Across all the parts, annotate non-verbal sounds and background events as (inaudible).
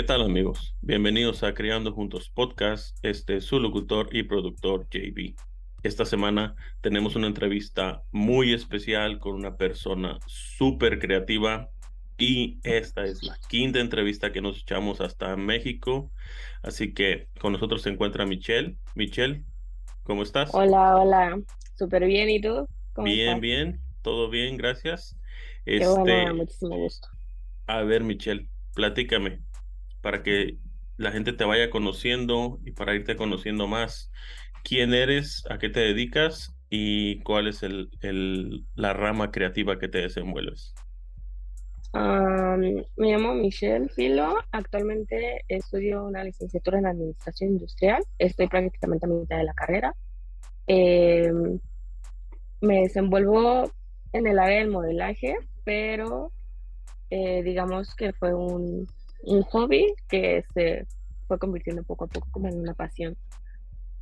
¿Qué tal amigos? Bienvenidos a Creando Juntos Podcast. Este es su locutor y productor JB. Esta semana tenemos una entrevista muy especial con una persona súper creativa y esta es la quinta entrevista que nos echamos hasta México. Así que con nosotros se encuentra Michelle. Michelle, ¿cómo estás? Hola, hola. Súper bien. ¿Y tú? bien, bien. Todo bien, gracias. Qué este, muchísimo gusto. A ver, Michelle, platícame para que la gente te vaya conociendo y para irte conociendo más. ¿Quién eres? ¿A qué te dedicas? ¿Y cuál es el, el la rama creativa que te desenvuelves? me llamo Michelle Filo. Actualmente estudio una licenciatura en Administración Industrial. Estoy prácticamente a mitad de la carrera. Em, me desenvuelvo en el área del modelaje, pero eh, digamos que fue un, un, hobby que se fue convirtiendo poco a poco como en una pasión.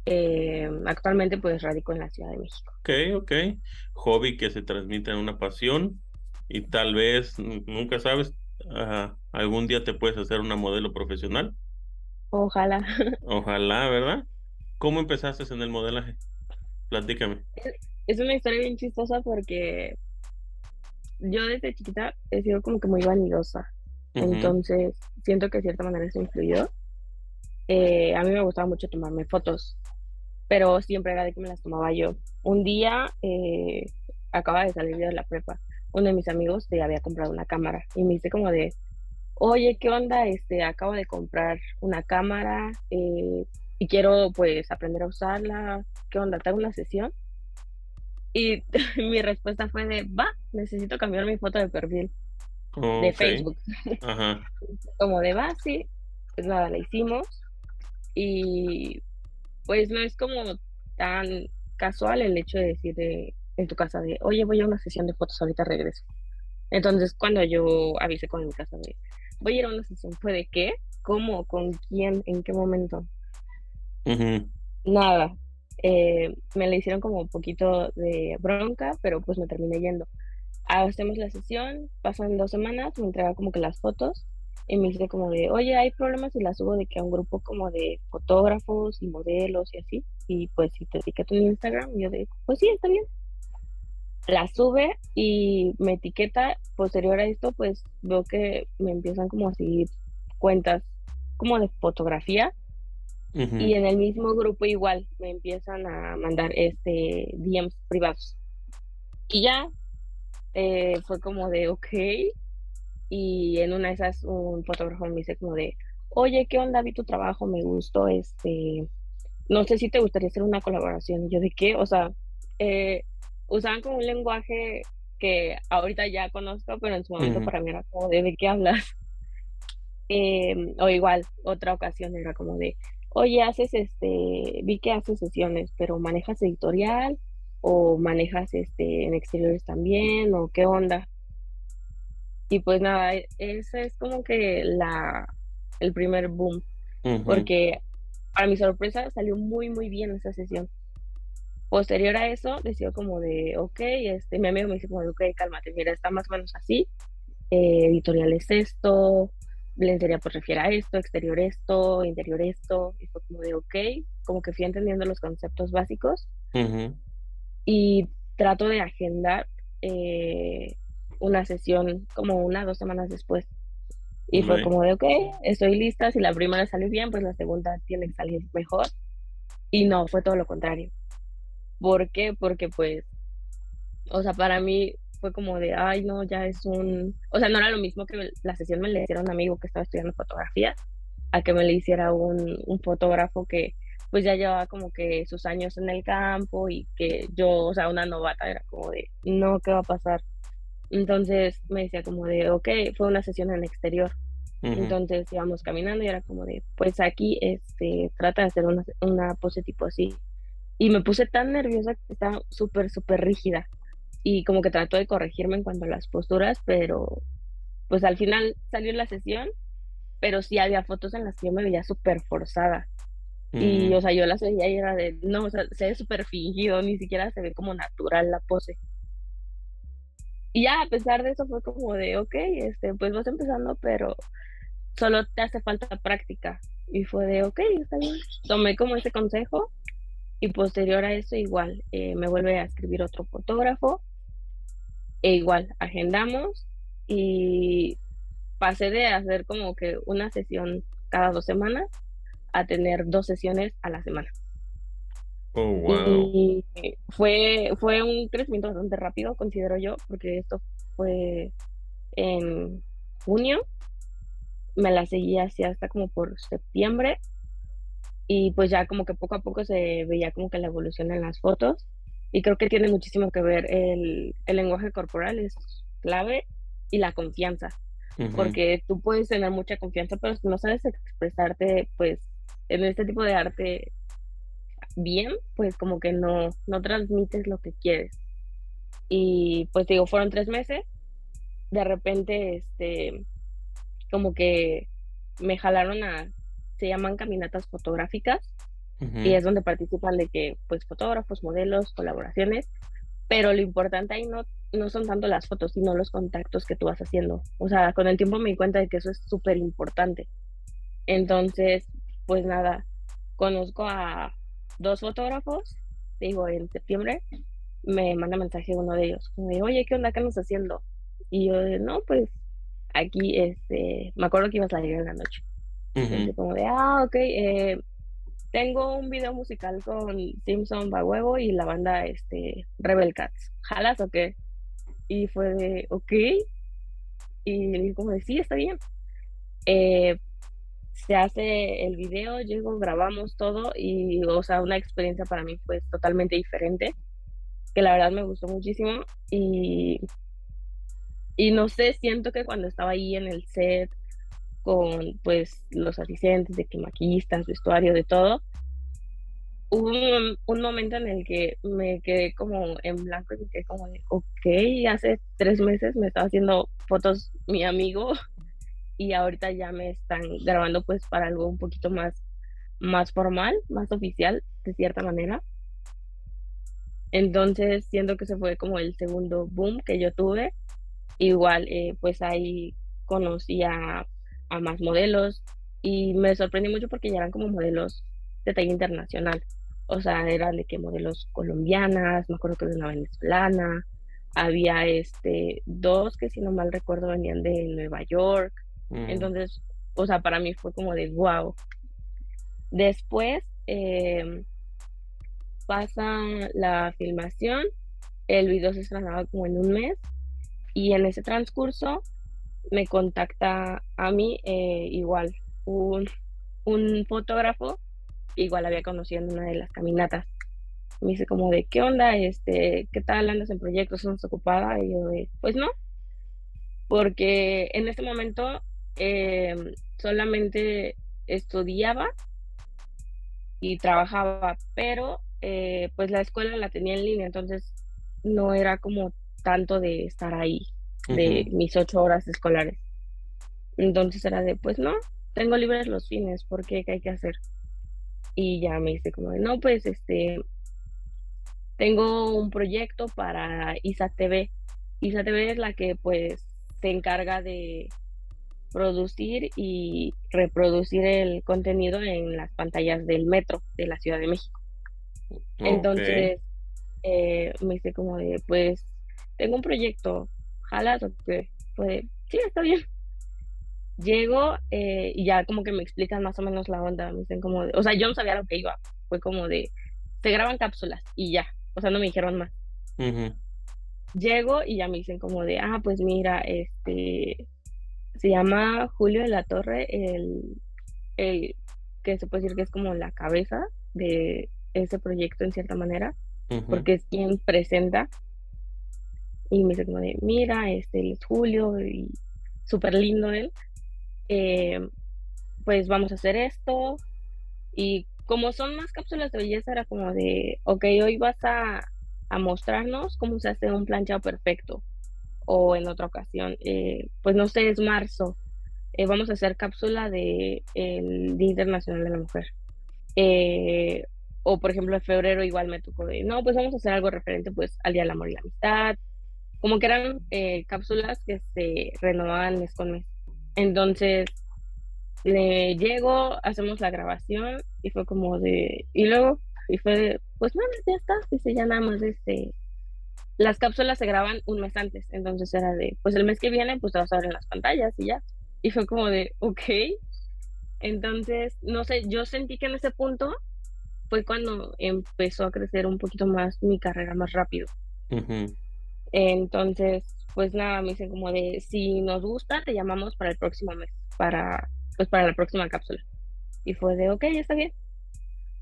Em, actualmente pues radico en la Ciudad de México. Ok, ok. Hobby que se transmite en una pasión y tal vez, nunca sabes, algún día te puedes hacer una modelo profesional. Ojalá. Ojalá, ¿verdad? ¿Cómo empezaste en el modelaje? Platícame. Es una historia bien chistosa porque yo desde chiquita he sido como que muy vanidosa. Entonces, siento que de cierta manera eso influyó. Eh, a mí me gustaba mucho tomarme fotos, pero siempre era de que me las tomaba yo. Un día eh, acaba de salir de la prepa uno de mis amigos te había comprado una cámara y me dice como de, oye, ¿qué onda? Este, acabo de comprar una cámara eh, y quiero pues aprender a usarla. ¿Qué onda? ¿Te hago una sesión? Y (laughs) mi respuesta fue de, va, necesito cambiar mi foto de perfil de Facebook. como de, va, sí. Pues nada, la hicimos. Y pues no es como tan casual el hecho de decir de, en tu casa de, oye, voy a una sesión de fotos, ahorita regreso. Entonces, cuando yo avisé con mi casa de, voy a ir a una sesión, ¿fue de qué? ¿Cómo? ¿Con quién? ¿En qué momento? Nada. Eh, me le hicieron como un poquito de bronca, pero pues me terminé yendo. Hacemos la sesión, pasan dos semanas, me entrega como que las fotos y me dice como de, oye, hay problemas y las subo de que a un grupo como de fotógrafos y modelos y así, y pues si te etiqueto en Instagram, yo digo, pues sí, está bien la sube y me etiqueta. Posterior a esto, pues veo que me empiezan como a seguir cuentas como de fotografía. Y en el mismo grupo igual me empiezan a mandar este DMs privados. Y ya eh, fue como de ok. Y en una de esas un fotógrafo me dice como de, oye, ¿qué onda? Vi tu trabajo, me gustó, este, no sé si te gustaría hacer una colaboración. Y yo de qué, o sea, eh, usaban como un lenguaje que ahorita ya conozco, pero en su momento para mí era como de, ¿de qué hablas? (laughs) Em, o igual, otra ocasión era como de, oye, haces este, vi que haces sesiones, pero manejas editorial o manejas este en exteriores también o qué onda. Y pues nada, e, ese es como que la el primer boom, porque para mi sorpresa salió muy muy bien esa sesión. Posterior a eso, decido como de, ok, este, mi amigo me dice como de, ok, cálmate, mira, está más o menos así, eh, editorial es esto, lencería pues refiere a esto, exterior esto, interior esto, y fue como de, ok, como que fui entendiendo los conceptos básicos y trato de agendar eh, una sesión como una, dos semanas después. Y fue como de, ok, estoy lista, si la primera salió bien, pues la segunda tiene que salir mejor. Y no, fue todo lo contrario. ¿Por qué? Porque pues, o sea, para mí fue como de, ay, no, ya es un, o sea, no era lo mismo que la sesión me le hiciera un amigo que estaba estudiando fotografía, a que me le hiciera un, un fotógrafo que pues ya llevaba como que sus años en el campo y que yo, o sea, una novata era como de, no, ¿qué va a pasar? Entonces me decía como de, ok, fue una sesión en el exterior. Entonces íbamos caminando y era como de, pues aquí este, trata de hacer una, una pose tipo así. Y me puse tan nerviosa que estaba súper, súper rígida. Y como que trató de corregirme en cuanto a las posturas, pero pues al final salió la sesión, pero sí había fotos en las que yo me veía súper forzada. Y, o sea, yo las veía y era de, no, o sea, se ve súper fingido, ni siquiera se ve como natural la pose. Y ya, a pesar de eso, fue como de, ok, este, pues vas empezando, pero solo te hace falta práctica. Y fue de, ok, está bien. Tomé como ese consejo y posterior a eso igual eh, me vuelve a escribir otro fotógrafo e igual agendamos y pasé de hacer como que una sesión cada dos semanas a tener dos sesiones a la semana. Oh, wow. Y fue, fue un crecimiento bastante rápido, considero yo, porque esto fue en junio. Me la seguí así hasta como por septiembre. Y pues ya como que poco a poco se veía como que la evolución en las fotos. Y creo que tiene muchísimo que ver el, el lenguaje corporal, es clave, y la confianza. Porque tú puedes tener mucha confianza, pero si no sabes expresarte, pues en este tipo de arte bien, pues como que no, no transmites lo que quieres. Y pues digo, fueron tres meses. De repente, este, como que me jalaron a, se llaman caminatas fotográficas. Y es donde participan de que, pues, fotógrafos, modelos, colaboraciones. Pero lo importante ahí no, no son tanto las fotos, sino los contactos que tú vas haciendo. O sea, con el tiempo me di cuenta de que eso es súper importante. Entonces, pues nada, conozco a dos fotógrafos, digo, en septiembre, me manda mensaje uno de ellos, como de, oye, ¿qué onda? ¿Qué estás haciendo? Y yo, no, pues aquí, este, me acuerdo que iba a salir en la noche. como de, ah, ok, eh, tengo un video musical con Simpson Huevo y la banda, este, Rebel Cats. ¿Jalas o qué? Y fue de, ok. Y le dije como de, sí, está bien. Eh, se hace el video, llego, grabamos todo y, o sea, una experiencia para mí fue totalmente diferente, que la verdad me gustó muchísimo y, y no sé, siento que cuando estaba ahí en el set con, pues, los asistentes, de que maquillistas, vestuario, de todo, hubo un, momento en el que me quedé como en blanco y me quedé como de, ok, hace tres meses me estaba haciendo fotos mi amigo y ahorita ya me están grabando pues para algo un poquito más, más formal, más oficial, de cierta manera. Entonces, siento que se fue como el segundo boom que yo tuve. Igual, eh, pues ahí conocí a, a, más modelos y me sorprendí mucho porque ya eran como modelos de talla internacional. O sea, eran de que modelos colombianas, me acuerdo que de una venezolana, había este dos que si no mal recuerdo venían de Nueva York, Mm. Entonces, o sea, para mí fue como de wow. Después em, pasa la filmación, el video se estrenaba como en un mes y en ese transcurso me contacta a mí eh, igual un, un fotógrafo, igual había conocido en una de las caminatas. Me dice como de, ¿qué onda? Este, ¿Qué tal andas en proyectos? ¿Estás ocupada? Y yo pues no, porque en ese momento Em, solamente estudiaba y trabajaba, pero eh, pues la escuela la tenía en línea, entonces no era como tanto de estar ahí, de mis ocho horas escolares. Entonces era de, pues no, tengo libres los fines, ¿por qué? ¿Qué hay que hacer? Y ya me dice como de, no, pues este, tengo un proyecto para ISA TV. ISA TV es la que pues se encarga de producir y reproducir el contenido en las pantallas del metro de la Ciudad de México. Entonces, eh, me hice como de, pues, tengo un proyecto, jalas o qué, pues, sí, está bien. Llego eh, y ya como que me explican más o menos la onda, me dicen como de, o sea, yo no sabía lo que iba, fue como de, se graban cápsulas y ya, o sea, no me dijeron más. Llego y ya me dicen como de, ah, pues mira, este, se llama Julio de la Torre, el, que se puede decir que es como la cabeza de ese proyecto en cierta manera, porque es quien presenta. Y me dice como de, mira, este es Julio y súper lindo él. Eh, pues vamos a hacer esto. Y como son más cápsulas de belleza, era como de, ok, hoy vas a, a mostrarnos cómo se hace un planchado perfecto o en otra ocasión, eh, pues no sé, es marzo, eh, vamos a hacer cápsula de Día Internacional de la Mujer. Eh, o por ejemplo en febrero igual me tocó de, no, pues vamos a hacer algo referente pues al Día del Amor y la Amistad. Como que eran cápsulas que se renovaban mes con mes. Entonces, le llego, hacemos la grabación y fue como de, y luego, y fue de, pues nada, ya está, dice, ya nada más, este, las cápsulas se graban un mes antes, entonces era de, pues el mes que viene, pues te vas a ver en las pantallas y ya. Y fue como de, ok. Entonces, no sé, yo sentí que en ese punto fue cuando empezó a crecer un poquito más mi carrera más rápido. Entonces, pues nada, me dicen como de, si nos gusta, te llamamos para el próximo mes, para, pues para la próxima cápsula. Y fue de, ok, está bien.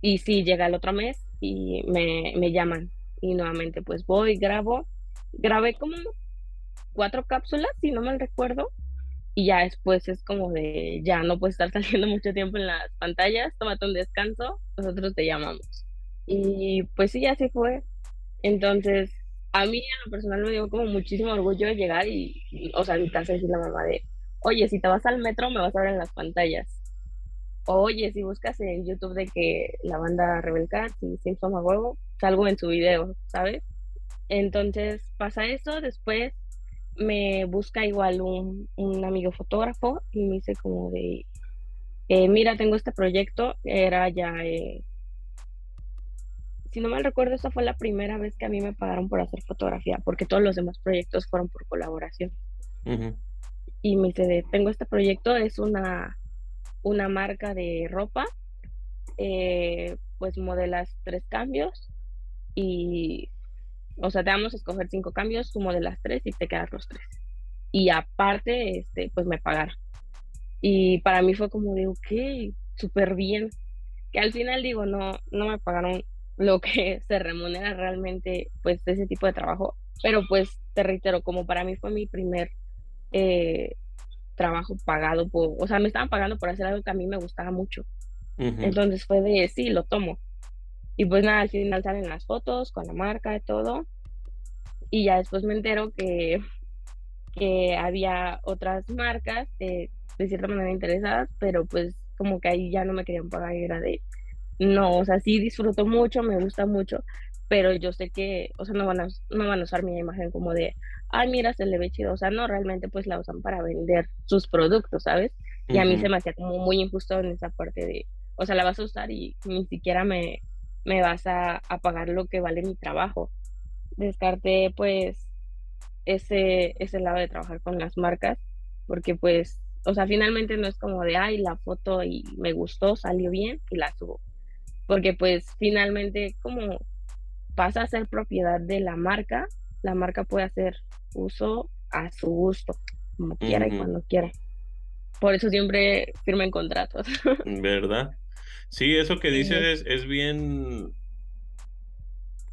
Y sí, llega el otro mes y me, me llaman. Y nuevamente, pues voy, grabo. Grabé como cuatro cápsulas, si no mal recuerdo. Y ya después es como de, ya no puedes estar (laughs) saliendo mucho tiempo en las pantallas, tómate un descanso, nosotros te llamamos. Y pues sí, así fue. Entonces, a mí en lo personal me dio como muchísimo orgullo llegar y, o sea, mi casa decir la mamá de, oye, si te vas al metro me vas a ver en las pantallas. Oye, si buscas en YouTube de que la banda Rebel Cats y Simpson a huevo, salgo en su video, ¿sabes? Entonces pasa eso, después me busca igual un, un amigo fotógrafo y me dice como de, eh, mira, tengo este proyecto, era ya eh, si no mal recuerdo, esa fue la primera vez que a mí me pagaron por hacer fotografía, porque todos los demás proyectos fueron por colaboración. Y me dice, tengo este proyecto, es una, una marca de ropa, eh, pues modelas tres cambios y, o sea, te vamos a escoger cinco cambios, tú modelas tres y te quedas los tres. Y aparte, este, pues me pagaron. Y para mí fue como de, ok, súper bien. Que al final digo, no, no me pagaron lo que (laughs) se remunera realmente pues de ese tipo de trabajo. Pero pues te reitero, como para mí fue mi primer eh, trabajo pagado, por, o sea, me estaban pagando por hacer algo que a mí me gustaba mucho. Entonces fue de, sí, lo tomo. Y pues nada, al final salen las fotos con la marca y todo. Y ya después me entero que, que había otras marcas de, de cierta manera interesadas, pero pues como que ahí ya no me querían pagar y era de, no, o sea, sí disfruto mucho, me gusta mucho, pero yo sé que, o sea, no van a, no van a usar mi imagen como de, ay, mira, se le ve chido, o sea, no, realmente pues la usan para vender sus productos, ¿sabes? Y a mí se me hacía como muy injusto en esa parte de, o sea, la vas a usar y ni siquiera me, me vas a, a pagar lo que vale mi trabajo. Descarté pues ese, ese lado de trabajar con las marcas, porque pues, o sea, finalmente no es como de, ay, la foto y me gustó, salió bien y la subo porque pues finalmente como pasa a ser propiedad de la marca, la marca puede hacer uso a su gusto, como quiera y cuando quiera. Por eso siempre firmen contratos. (laughs) ¿Verdad? Sí, eso que dices es, es bien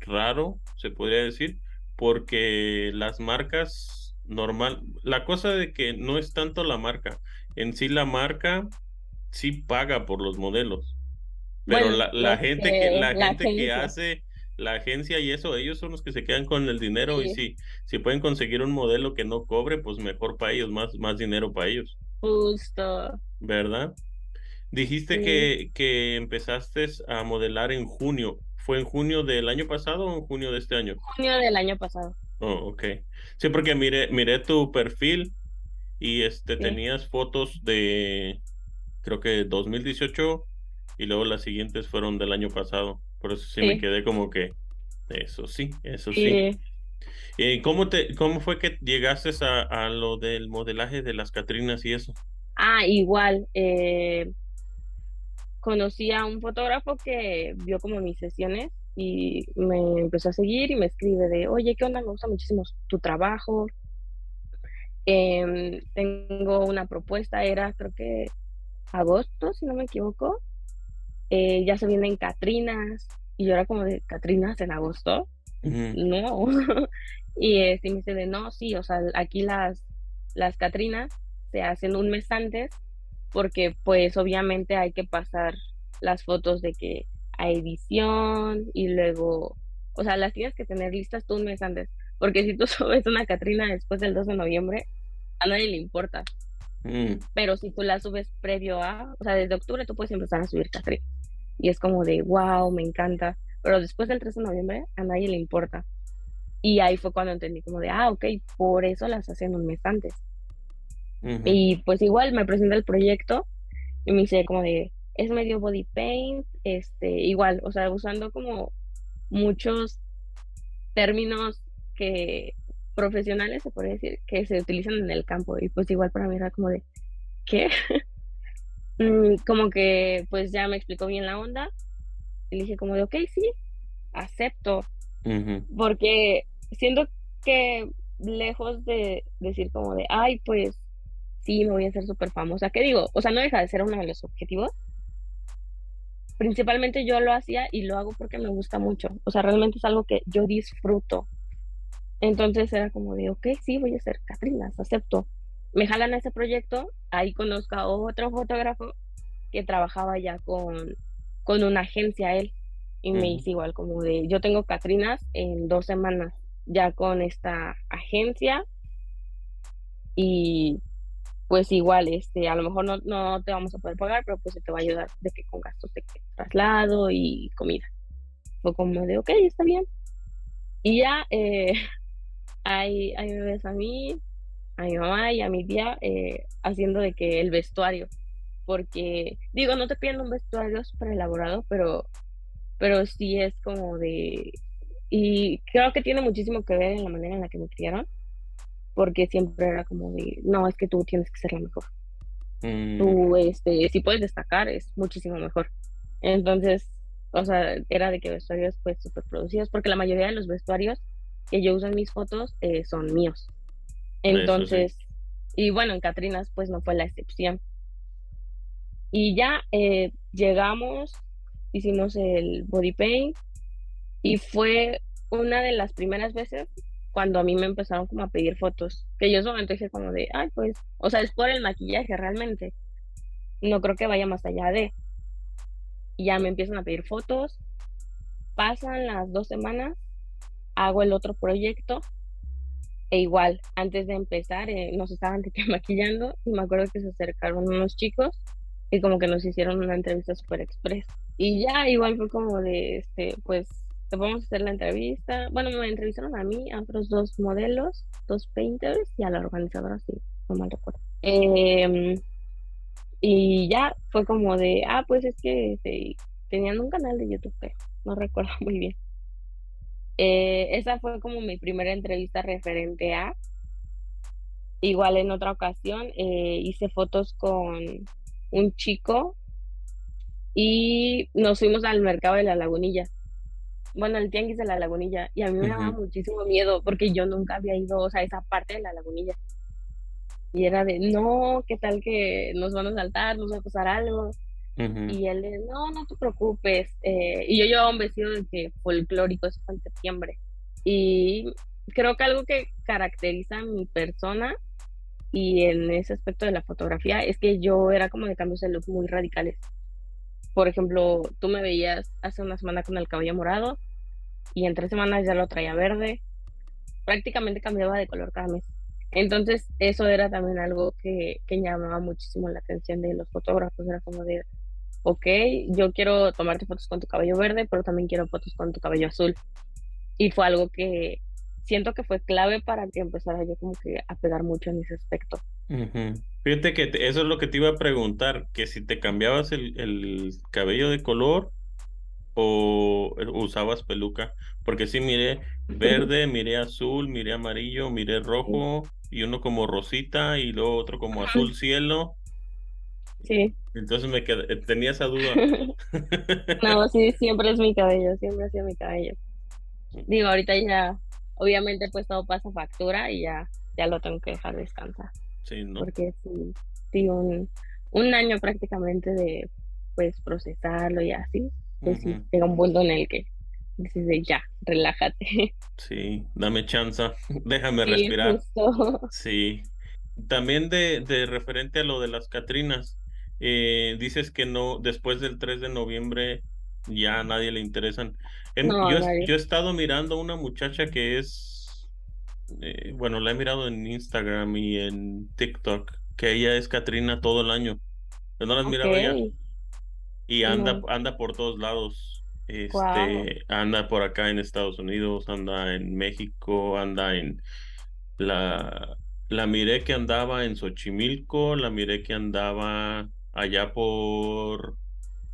raro, se podría decir, porque las marcas normal, la cosa de que no es tanto la marca, en sí la marca sí paga por los modelos. Pero la, la gente que la, gente que hace la agencia y eso, ellos son los que se quedan con el dinero y si, si pueden conseguir un modelo que no cobre, pues mejor para ellos, más, más dinero para ellos. Justo. ¿Verdad? Dijiste que, que empezaste a modelar en junio. ¿Fue en junio del año pasado o en junio de este año? Junio del año pasado. Oh, ok. Sí, porque miré, miré tu perfil y este tenías fotos de creo que 2018 y luego las siguientes fueron del año pasado. Por eso sí, me quedé como que, eso sí, eso sí. ¿Y cómo, te, cómo fue que llegaste a, a, lo del modelaje de las Catrinas y eso? Ah, igual. Eh, conocí a un fotógrafo que vio como mis sesiones y me empezó a seguir y me escribe de, oye, ¿qué onda? Me gusta muchísimo tu trabajo. Em, tengo una propuesta, era creo que agosto, si no me equivoco, eh, ya se vienen Catrinas, y yo era como de Catrinas en agosto, no, (laughs) y este, me dice de no, sí, o sea, aquí las, las Catrinas se hacen un mes antes, porque pues obviamente hay que pasar las fotos de que a edición y luego, o sea, las tienes que tener listas tú un mes antes, porque si tú (laughs) subes una Catrina después del 2 de noviembre, a nadie le importa. Mm. Pero si tú la subes previo a, o sea, desde octubre tú puedes empezar a subir Catrinas y es como de, wow, me encanta. Pero después del 3 de noviembre a nadie le importa. Y ahí fue cuando entendí como de, ah, ok, por eso las hacen un mes antes. Y pues igual me presenté el proyecto Y me dice como de, es medio body paint, este, igual, o sea, usando como muchos términos que profesionales, se puede decir, que se utilizan en el campo. Y pues igual para mí era como de, ¿qué? (laughs) Mm, como que pues ya me explicó bien la onda. Y dije como de, ok, sí, acepto. Porque siento que lejos de decir como de, ay, pues sí, me voy a hacer súper famosa. ¿Qué digo? O sea, no deja de ser uno de los objetivos. Principalmente yo lo hacía y lo hago porque me gusta mucho. O sea, realmente es algo que yo disfruto. Entonces era como de, ok, sí, voy a ser Catrinas, acepto. Me jalan a ese proyecto, ahí conozco a otro fotógrafo que trabajaba ya con, con una agencia él. Y me dice igual como de, yo tengo Catrinas en dos semanas ya con esta agencia y pues igual, este, a lo mejor no, no te vamos a poder pagar, pero pues se te va a ayudar de que con gastos de traslado y comida. Fue como de, ok, está bien. Y ya eh, ahí, ahí me ves a mí, a mi mamá y a mi tía eh, haciendo de que el vestuario, porque digo, no te piden un vestuario súper elaborado, pero, pero sí es como de, y creo que tiene muchísimo que ver en la manera en la que me criaron, porque siempre era como de, no, es que tú tienes que ser la mejor. Mm. Tú, este, si puedes destacar, es muchísimo mejor. Entonces, o sea, era de que vestuarios pues súper producidos, porque la mayoría de los vestuarios que yo uso en mis fotos eh, son míos. Entonces, y bueno, en Catrinas pues no fue la excepción. Y ya eh, llegamos, hicimos el body paint y fue una de las primeras veces cuando a mí me empezaron como a pedir fotos, que yo en ese momento dije como de, ay, pues, o sea, es por el maquillaje realmente. No creo que vaya más allá de. Y ya me empiezan a pedir fotos. Pasan las dos semanas, hago el otro proyecto. E igual, antes de empezar, eh, nos estaban (laughs) maquillando y me acuerdo que se acercaron unos chicos y como que nos hicieron una entrevista super express. Y ya igual fue como de, este, pues podemos hacer la entrevista. Bueno, me entrevistaron a mí, a otros dos modelos, dos painters y a la organizadora, sí, no mal recuerdo. Em, y ya fue como de, ah, pues es que este, tenían un canal de YouTube, pero no (laughs) recuerdo muy bien. Eh, esa fue como mi primera entrevista referente a. Igual en otra ocasión eh, hice fotos con un chico y nos fuimos al mercado de la lagunilla bueno, el tianguis de la lagunilla, y a mí me daba muchísimo miedo porque yo nunca había ido, o sea, esa parte de la lagunilla. Y era de, no, ¿qué tal que nos van a saltar, nos va a pasar algo? Y él de, no, no te preocupes. Eh, y yo llevaba un vestido de que folclórico, eso fue en septiembre. Y creo que algo que caracteriza a mi persona y en ese aspecto de la fotografía es que yo era como de cambios de look muy radicales. Por ejemplo, tú me veías hace una semana con el cabello morado y en tres semanas ya lo traía verde. Prácticamente cambiaba de color cada mes. Entonces, eso era también algo que, que llamaba muchísimo la atención de los fotógrafos. Era como de, ok, yo quiero tomarte fotos con tu cabello verde, pero también quiero fotos con tu cabello azul. Y fue algo que siento que fue clave para que empezara yo como que a pegar mucho en ese aspecto. Fíjate que eso es lo que te iba a preguntar, que si te cambiabas el, cabello de color o usabas peluca, porque sí miré verde, miré azul, miré amarillo, miré rojo y uno como rosita y luego otro como azul cielo. Sí. Entonces me quedé, tenía esa duda. (laughs) no, sí, siempre es mi cabello, siempre ha sido mi cabello. Digo, ahorita ya, obviamente pues todo pasa factura y ya, ya lo tengo que dejar descansar. Sí, ¿no? Porque sí, un, un año prácticamente de pues procesarlo y así, pues sí, llega un punto en el que dices de ya, relájate. (laughs) Sí, dame chance, déjame respirar. Sí. También de, de referente a lo de las Catrinas, eh, dices que no, después del 3 de noviembre ya a nadie le interesan. yo, yo, he estado mirando a una muchacha que es eh, bueno, la he mirado en Instagram y en TikTok, que ella es Katrina todo el año. Yo no la mirado ya. Y anda, anda por todos lados. Este, anda por acá en Estados Unidos, anda en México, anda en la la miré que andaba en Xochimilco, la miré que andaba allá por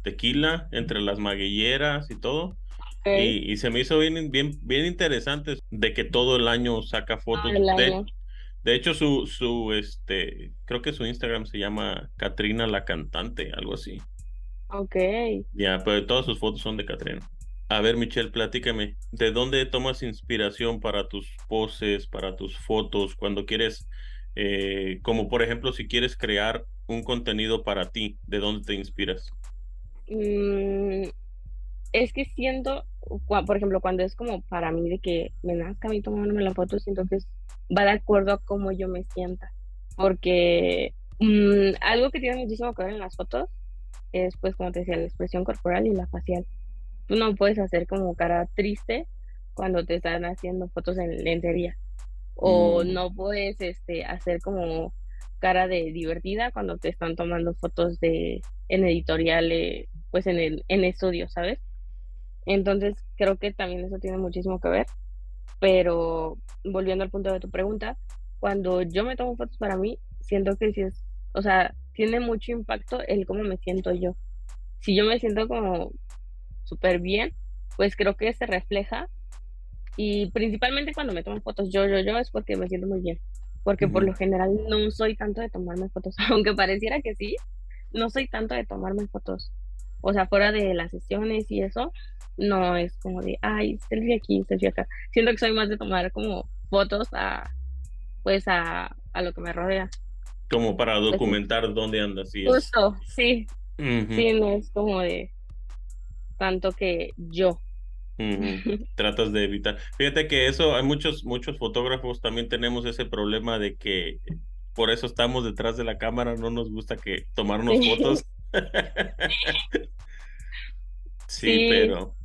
Tequila, entre las maguilleras y todo. Y, se me hizo bien, bien, bien interesante de que todo el año saca fotos. de, de, hecho, su, su, este, creo que su Instagram se llama Katrina la Cantante, algo así. Ok. Ya, pero todas sus fotos son de Katrina. A ver, Michelle, platícame, ¿de dónde tomas inspiración para tus poses, para tus fotos, cuando quieres, eh, como por ejemplo, si quieres crear un contenido para ti, ¿de dónde te inspiras? Mm, es que siento, por ejemplo, cuando es como para mí de que me nazca a mí tomarme la foto, siento que va de acuerdo a cómo yo me sienta. Porque mm, algo que tiene muchísimo que ver en las fotos es, pues, como te decía, la expresión corporal y la facial tú no puedes hacer como cara triste cuando te están haciendo fotos en lencería. O mm. no puedes este, hacer como cara de divertida cuando te están tomando fotos de en editoriales, pues en el en estudio, ¿sabes? Entonces creo que también eso tiene muchísimo que ver. Pero volviendo al punto de tu pregunta, cuando yo me tomo fotos para mí, siento que sí es, o sea, tiene mucho impacto el cómo me siento yo. Si yo me siento como súper bien, pues creo que se refleja. Y principalmente cuando me tomo fotos yo, yo, yo, es porque me siento muy bien. Porque por lo general no soy tanto de tomarme fotos, (laughs) aunque pareciera que sí, no soy tanto de tomarme fotos. O sea, fuera de las sesiones y eso, no es como de, ay, selfie aquí, selfie acá. Siento que soy más de tomar como fotos a, pues a, a lo que me rodea. Como para pues documentar dónde andas. Sí, Justo, sí. Sí, no es como de, tanto que yo. (laughs) Tratas de evitar. Fíjate que eso, hay muchos, muchos fotógrafos también tenemos ese problema de que por eso estamos detrás de la cámara, no nos gusta que tomarnos fotos. (laughs) (laughs) sí, pero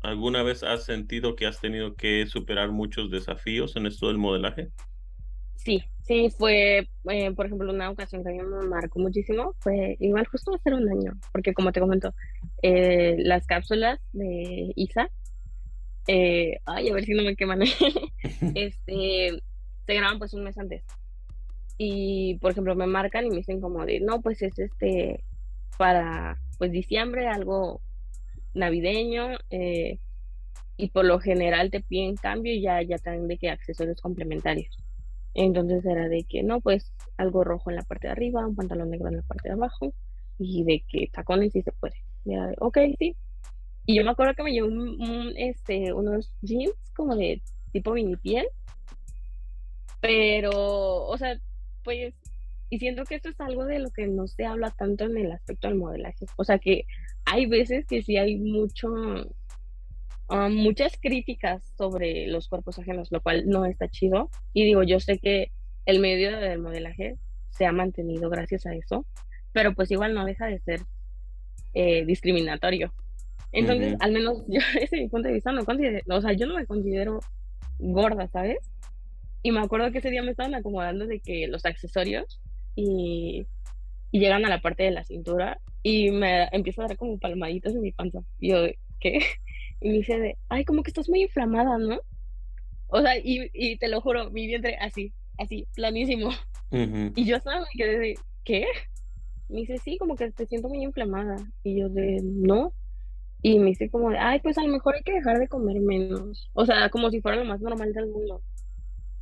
¿alguna vez has sentido que has tenido que superar muchos desafíos en esto del modelaje? Sí, sí, fue, eh, por ejemplo, una ocasión que a mí me marcó muchísimo, fue igual justo hace un año, porque como te comento, eh, las cápsulas de ISA, eh, ay, a ver si no me queman, (laughs) este, se graban pues un mes antes. Y, por ejemplo, me marcan y me dicen como de, no, pues es este, para, pues diciembre, algo navideño, y por lo general te piden cambio y ya, ya también de que accesorios complementarios. Entonces era de que no, pues algo rojo en la parte de arriba, un pantalón negro en la parte de abajo y de que tacones sí se puede. Y ok, sí. Y yo me acuerdo que me llevé un, este, unos jeans como de tipo mini piel. Pero, o sea, pues, y siento que esto es algo de lo que no se habla tanto en el aspecto del modelaje. O sea, que hay veces que sí hay mucho, Ah, muchas críticas sobre los cuerpos ajenos, lo cual no está chido. Y digo, yo sé que el medio del modelaje se ha mantenido gracias a eso, pero pues igual no deja de ser eh, discriminatorio. Entonces, al menos (laughs) yo, desde mi punto de vista, no considero, o sea, yo no me considero gorda, ¿sabes? Y me acuerdo que ese día me estaban acomodando de que los accesorios y, y llegan a la parte de la cintura y me empieza a dar como palmaditas en mi panza. Y yo, ¿qué? (laughs) Y me dice de, ay, como que estás muy inflamada, ¿no? O sea, y, y te lo juro, mi vientre así, así, planísimo. Y yo estaba, me quedé de, ¿qué? Me dice, sí, como que te siento muy inflamada. Y yo de, no. Y me dice como de, ay, pues a lo mejor hay que dejar de comer menos. O sea, como si fuera lo más normal del mundo.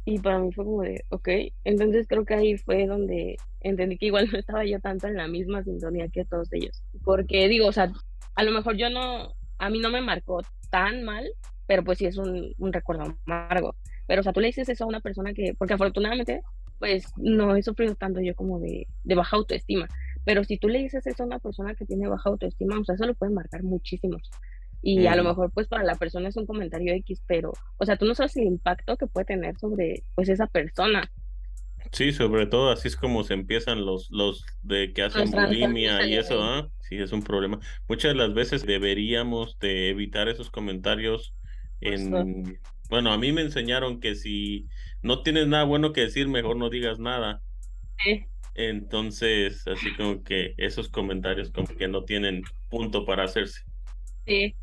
Y para mí fue como de, ok. Entonces creo que ahí fue donde entendí que igual (laughs) no estaba yo tanto en la misma sintonía que todos ellos. Porque digo, o sea, a lo mejor yo no, a mí no me marcó tan mal, pero pues sí es un, recuerdo amargo. Pero, o sea, tú le dices eso a una persona que, porque afortunadamente, pues no he sufrido tanto yo como de, baja autoestima. Pero si tú le dices eso a una persona que tiene baja autoestima, o sea, eso lo puede marcar muchísimo. Y a lo mejor, pues para la persona es un comentario X, pero, o sea, tú no sabes el impacto que puede tener sobre, pues, esa persona. Sí, sobre todo así es como se empiezan los, los de que hacen bulimia y eso, ¿ah? Sí, es un problema. Muchas de las veces deberíamos de evitar esos comentarios en... Bueno, a mí me enseñaron que si no tienes nada bueno que decir, mejor no digas nada. Sí. Entonces, así como que esos comentarios como que no tienen punto para hacerse. Sí.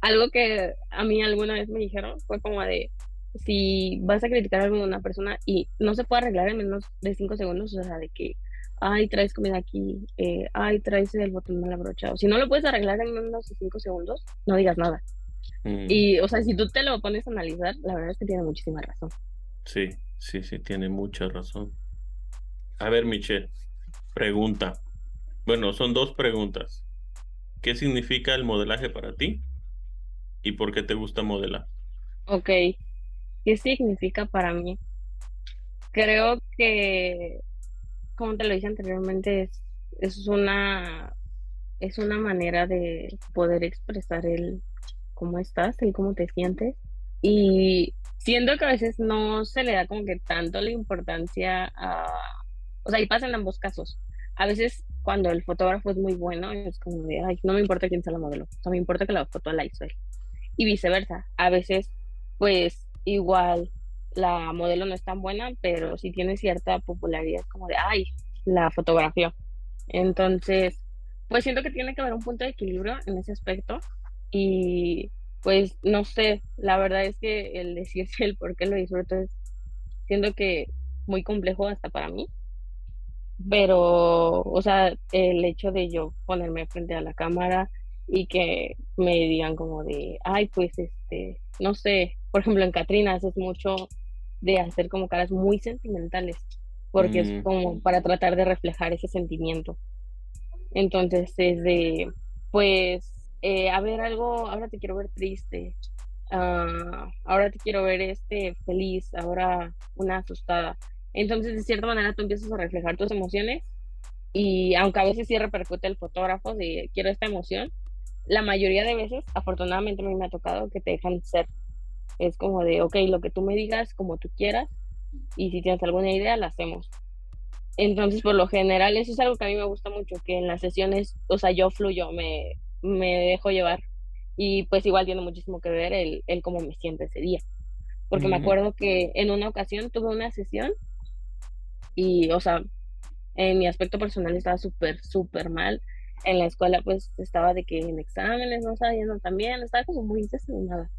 Algo que a mí alguna vez me dijeron fue como de, si vas a criticar a alguna persona y no se puede arreglar en menos de cinco segundos, o sea, de que, ay, traes comida aquí, eh, ay, traes el botón mal abrochado. Si no lo puedes arreglar en unos cinco segundos, no digas nada. Mm. Y, o sea, si tú te lo pones a analizar, la verdad es que tiene muchísima razón. Sí, sí, sí, tiene mucha razón. A ver, Michelle, pregunta. Bueno, son dos preguntas. ¿Qué significa el modelaje para ti? ¿Y por qué te gusta modelar? Ok, ¿qué significa para mí? Creo que, como te lo dije anteriormente, es, una es una manera de poder expresar el cómo estás, el cómo te sientes. Y siento que a veces no se le da como que tanto la importancia a... O sea, y pasa ambos casos. A veces cuando el fotógrafo es muy bueno, es como ay, no me importa quién sea la modelo, o me importa que la foto la hizo. Y viceversa. A veces, pues, igual la modelo no es tan buena, pero sí tiene cierta popularidad, como de, ay, la fotografía. Entonces, pues siento que tiene que haber un punto de equilibrio en ese aspecto y pues no sé, la verdad es que el decirse (laughs) el por qué lo disfruto es, siento que muy complejo hasta para mí, pero, o sea, el hecho de yo ponerme frente a la cámara y que me digan como de, ay, pues este, no sé, por ejemplo en Catrinas es mucho de hacer como caras muy sentimentales, porque es mm. como para tratar de reflejar ese sentimiento. Entonces es de, pues, eh, a ver algo, ahora te quiero ver triste, ah, ahora te quiero ver este feliz, ahora una asustada. Entonces, de cierta manera, tú empiezas a reflejar tus emociones y aunque a veces sí repercute el fotógrafo de quiero esta emoción, la mayoría de veces, afortunadamente a mí me ha tocado que te dejan ser. Es como de, ok, lo que tú me digas, como tú quieras, y si tienes alguna idea, la hacemos. Entonces, por lo general, eso es algo que a mí me gusta mucho, que en las sesiones, o sea, yo fluyo, me, me dejo llevar. Y pues igual tiene muchísimo que ver el, el cómo me siento ese día. Porque me acuerdo que en una ocasión tuve una sesión y, o sea, en mi aspecto personal estaba súper, súper mal. En la escuela pues estaba de que en exámenes no estaba yendo también, estaba como muy desanimada.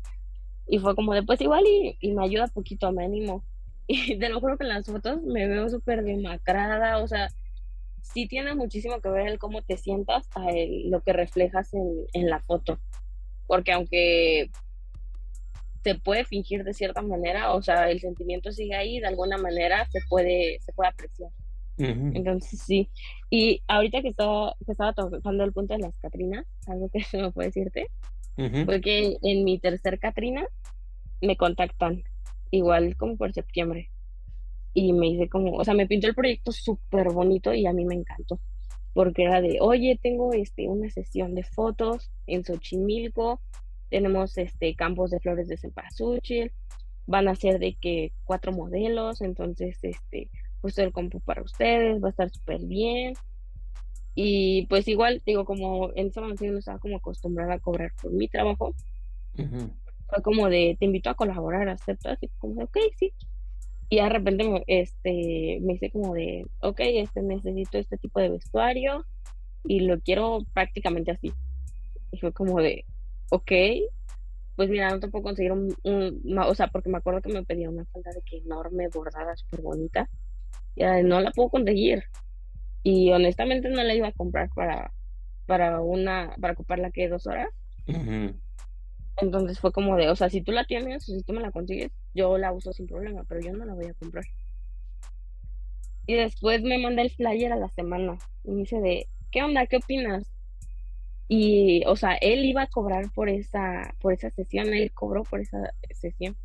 Y fue como después igual y, y me ayuda poquito, me animo. (laughs) Y te lo juro que en las fotos me veo súper demacrada, o sea, sí tiene muchísimo que ver el cómo te sientas a lo que reflejas en, en, la foto. Porque aunque se puede fingir de cierta manera, o sea, el sentimiento sigue ahí, de alguna manera se puede, se puede apreciar. Entonces sí. Y ahorita que estaba, que estaba tocando el punto de las Catrinas, algo que (laughs) se me puede decirte, fue que en mi tercer Catrina me contactan igual como por septiembre. Y me hice como, o sea, me pintó el proyecto súper bonito y a mí me encantó. Porque era de, oye, tengo este, una sesión de fotos en Xochimilco, tenemos este, campos de flores de cempasúchil, van a ser de que cuatro modelos, entonces, este, pues el compu para ustedes, va a estar súper bien. Y pues igual, digo, como en ese momento yo no estaba como acostumbrada a cobrar por mi trabajo, fue como de, te invito a colaborar, aceptas, y como de, ok, sí. Y de repente me, este, me hice como de, ok, este, necesito este tipo de vestuario y lo quiero prácticamente así. Y fue como de, ok, pues mira, no te puedo conseguir un, o sea, porque me acuerdo que me pedía una falda de que enorme, bordada, súper bonita. No la puedo conseguir. Y honestamente no la iba a comprar para, para una, para ocuparla que dos horas. Entonces fue como de, o sea, si tú la tienes o si tú me la consigues, yo la uso sin problema, pero yo no la voy a comprar. Y después me manda el flyer a la semana y me dice de, ¿qué onda? ¿Qué opinas? Y, o sea, él iba a cobrar por esa, por esa sesión, él cobró por esa sesión.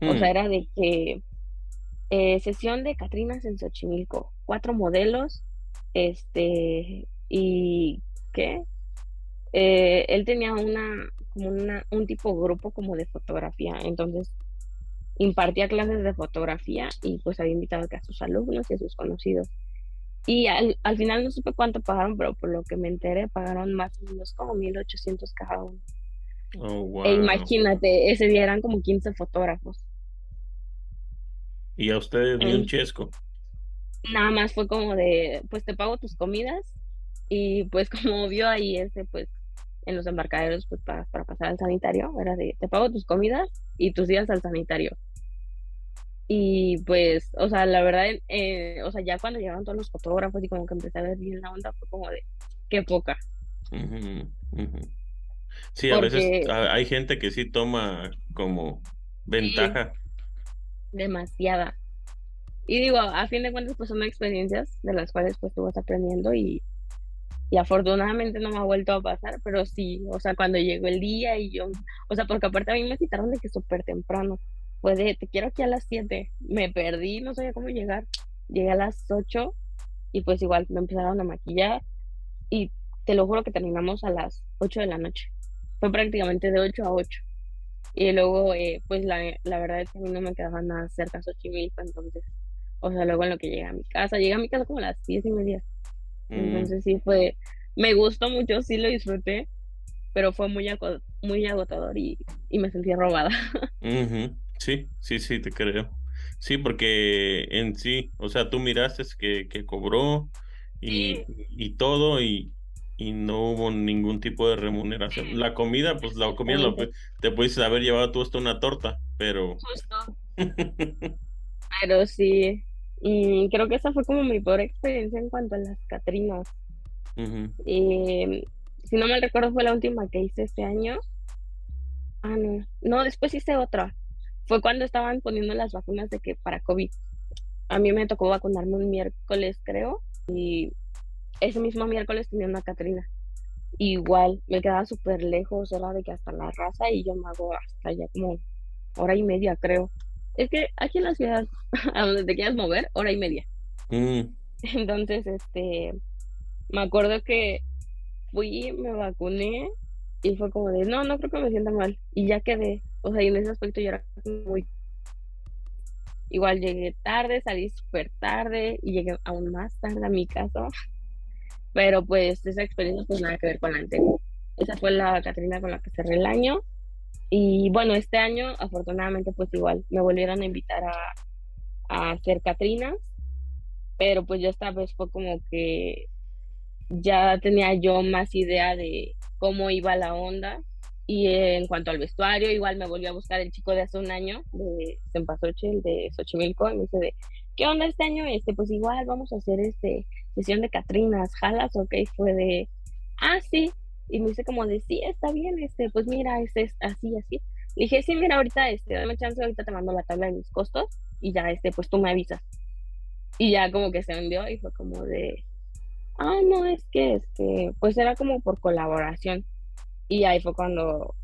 O sea, mm. era de que eh, sesión de Catrinas en Xochimilco, cuatro modelos, este, y ¿qué? Eh, él tenía una, como una, un tipo grupo como de fotografía, entonces impartía clases de fotografía y pues había invitado a sus alumnos y a sus conocidos. Y al, al, final no supe cuánto pagaron, pero por lo que me enteré, pagaron más o menos como 1800 cada uno. Oh, e imagínate, ese día eran como 15 fotógrafos. ¿Y a ustedes ni un chesco? Nada más fue como de, pues te pago tus comidas y pues (laughs) como vio ahí ese, pues en los embarcaderos pues para, para pasar al sanitario, era de, te pago tus comidas y tus días al sanitario. Y pues, o sea, la verdad, eh, o sea, ya cuando llegaron todos los fotógrafos y como que empecé a ver bien la onda, fue como de, qué poca. Sí, a veces hay gente que sí toma como ventaja. Demasiada. Y digo, a fin de cuentas, pues son experiencias de las cuales pues tú vas aprendiendo y, y afortunadamente no me ha vuelto a pasar, pero sí, o sea, cuando llegó el día y yo, o sea, porque aparte a mí me citaron de que súper temprano, pues de, te quiero aquí a las 7, me perdí, no sabía cómo llegar, llegué a las 8 y pues igual me empezaron a maquillar y te lo juro que terminamos a las 8 de la noche, fue prácticamente de 8 a 8. Y luego, eh, pues la, la verdad es que a mí no me quedaba nada cerca de Xochimilco, entonces o sea, luego en lo que llegué a mi casa, llegué a mi casa como a las diez y media. Mm. Entonces sí fue, me gustó mucho, sí lo disfruté, pero fue muy, muy agotador y, y me sentí robada. (laughs) Sí, sí, sí, te creo. Sí, porque en sí, o sea, tú miraste que, que cobró y, y todo y, y no hubo ningún tipo de remuneración. La comida, pues la comida lo, te puedes haber llevado tú hasta una torta, pero... Justo. (laughs) pero sí, y creo que esa fue como mi peor experiencia en cuanto a las Catrinas. y, si no mal recuerdo, fue la última que hice este año. Ah, no. No, después hice otra. Fue cuando estaban poniendo las vacunas de que para COVID. A mí me tocó vacunarme un miércoles, creo. Y ese mismo miércoles tenía una Catrina. Igual, me quedaba súper lejos, era de que hasta la raza y yo me hago hasta ya como hora y media, creo. Es que aquí en la ciudad, (laughs) a donde te quieras mover, hora y media. Mm. Entonces, este, me acuerdo que fui, me vacuné y fue como de, no, no creo que me sienta mal. Y ya quedé. O sea, y en ese aspecto yo era muy... Igual llegué tarde, salí súper tarde y llegué aún más tarde a mi casa. Pero pues esa experiencia pues nada que ver con la anterior. Esa fue la Catrina con la que cerré el año. Y bueno, este año afortunadamente pues igual me volvieron a invitar a, hacer Catrinas, pero pues ya esta vez fue como que ya tenía yo más idea de cómo iba la onda y en cuanto al vestuario, igual me volvió a buscar el chico de hace un año, de Sempasoche, el de Xochimilco, y me dice de, ¿qué onda este año? Este, pues igual vamos a hacer este sesión de Catrinas, jalas, ok, fue de, ah, sí, y me dice como de, sí, está bien, este, pues mira, este es así, así. Dije, sí, mira, ahorita, este, dame chance, ahorita te mando la tabla de mis costos y ya, este, pues tú me avisas. Y ya como que se envió y fue como de, ah, no, es que, este, pues era como por colaboración. Y ahí fue cuando,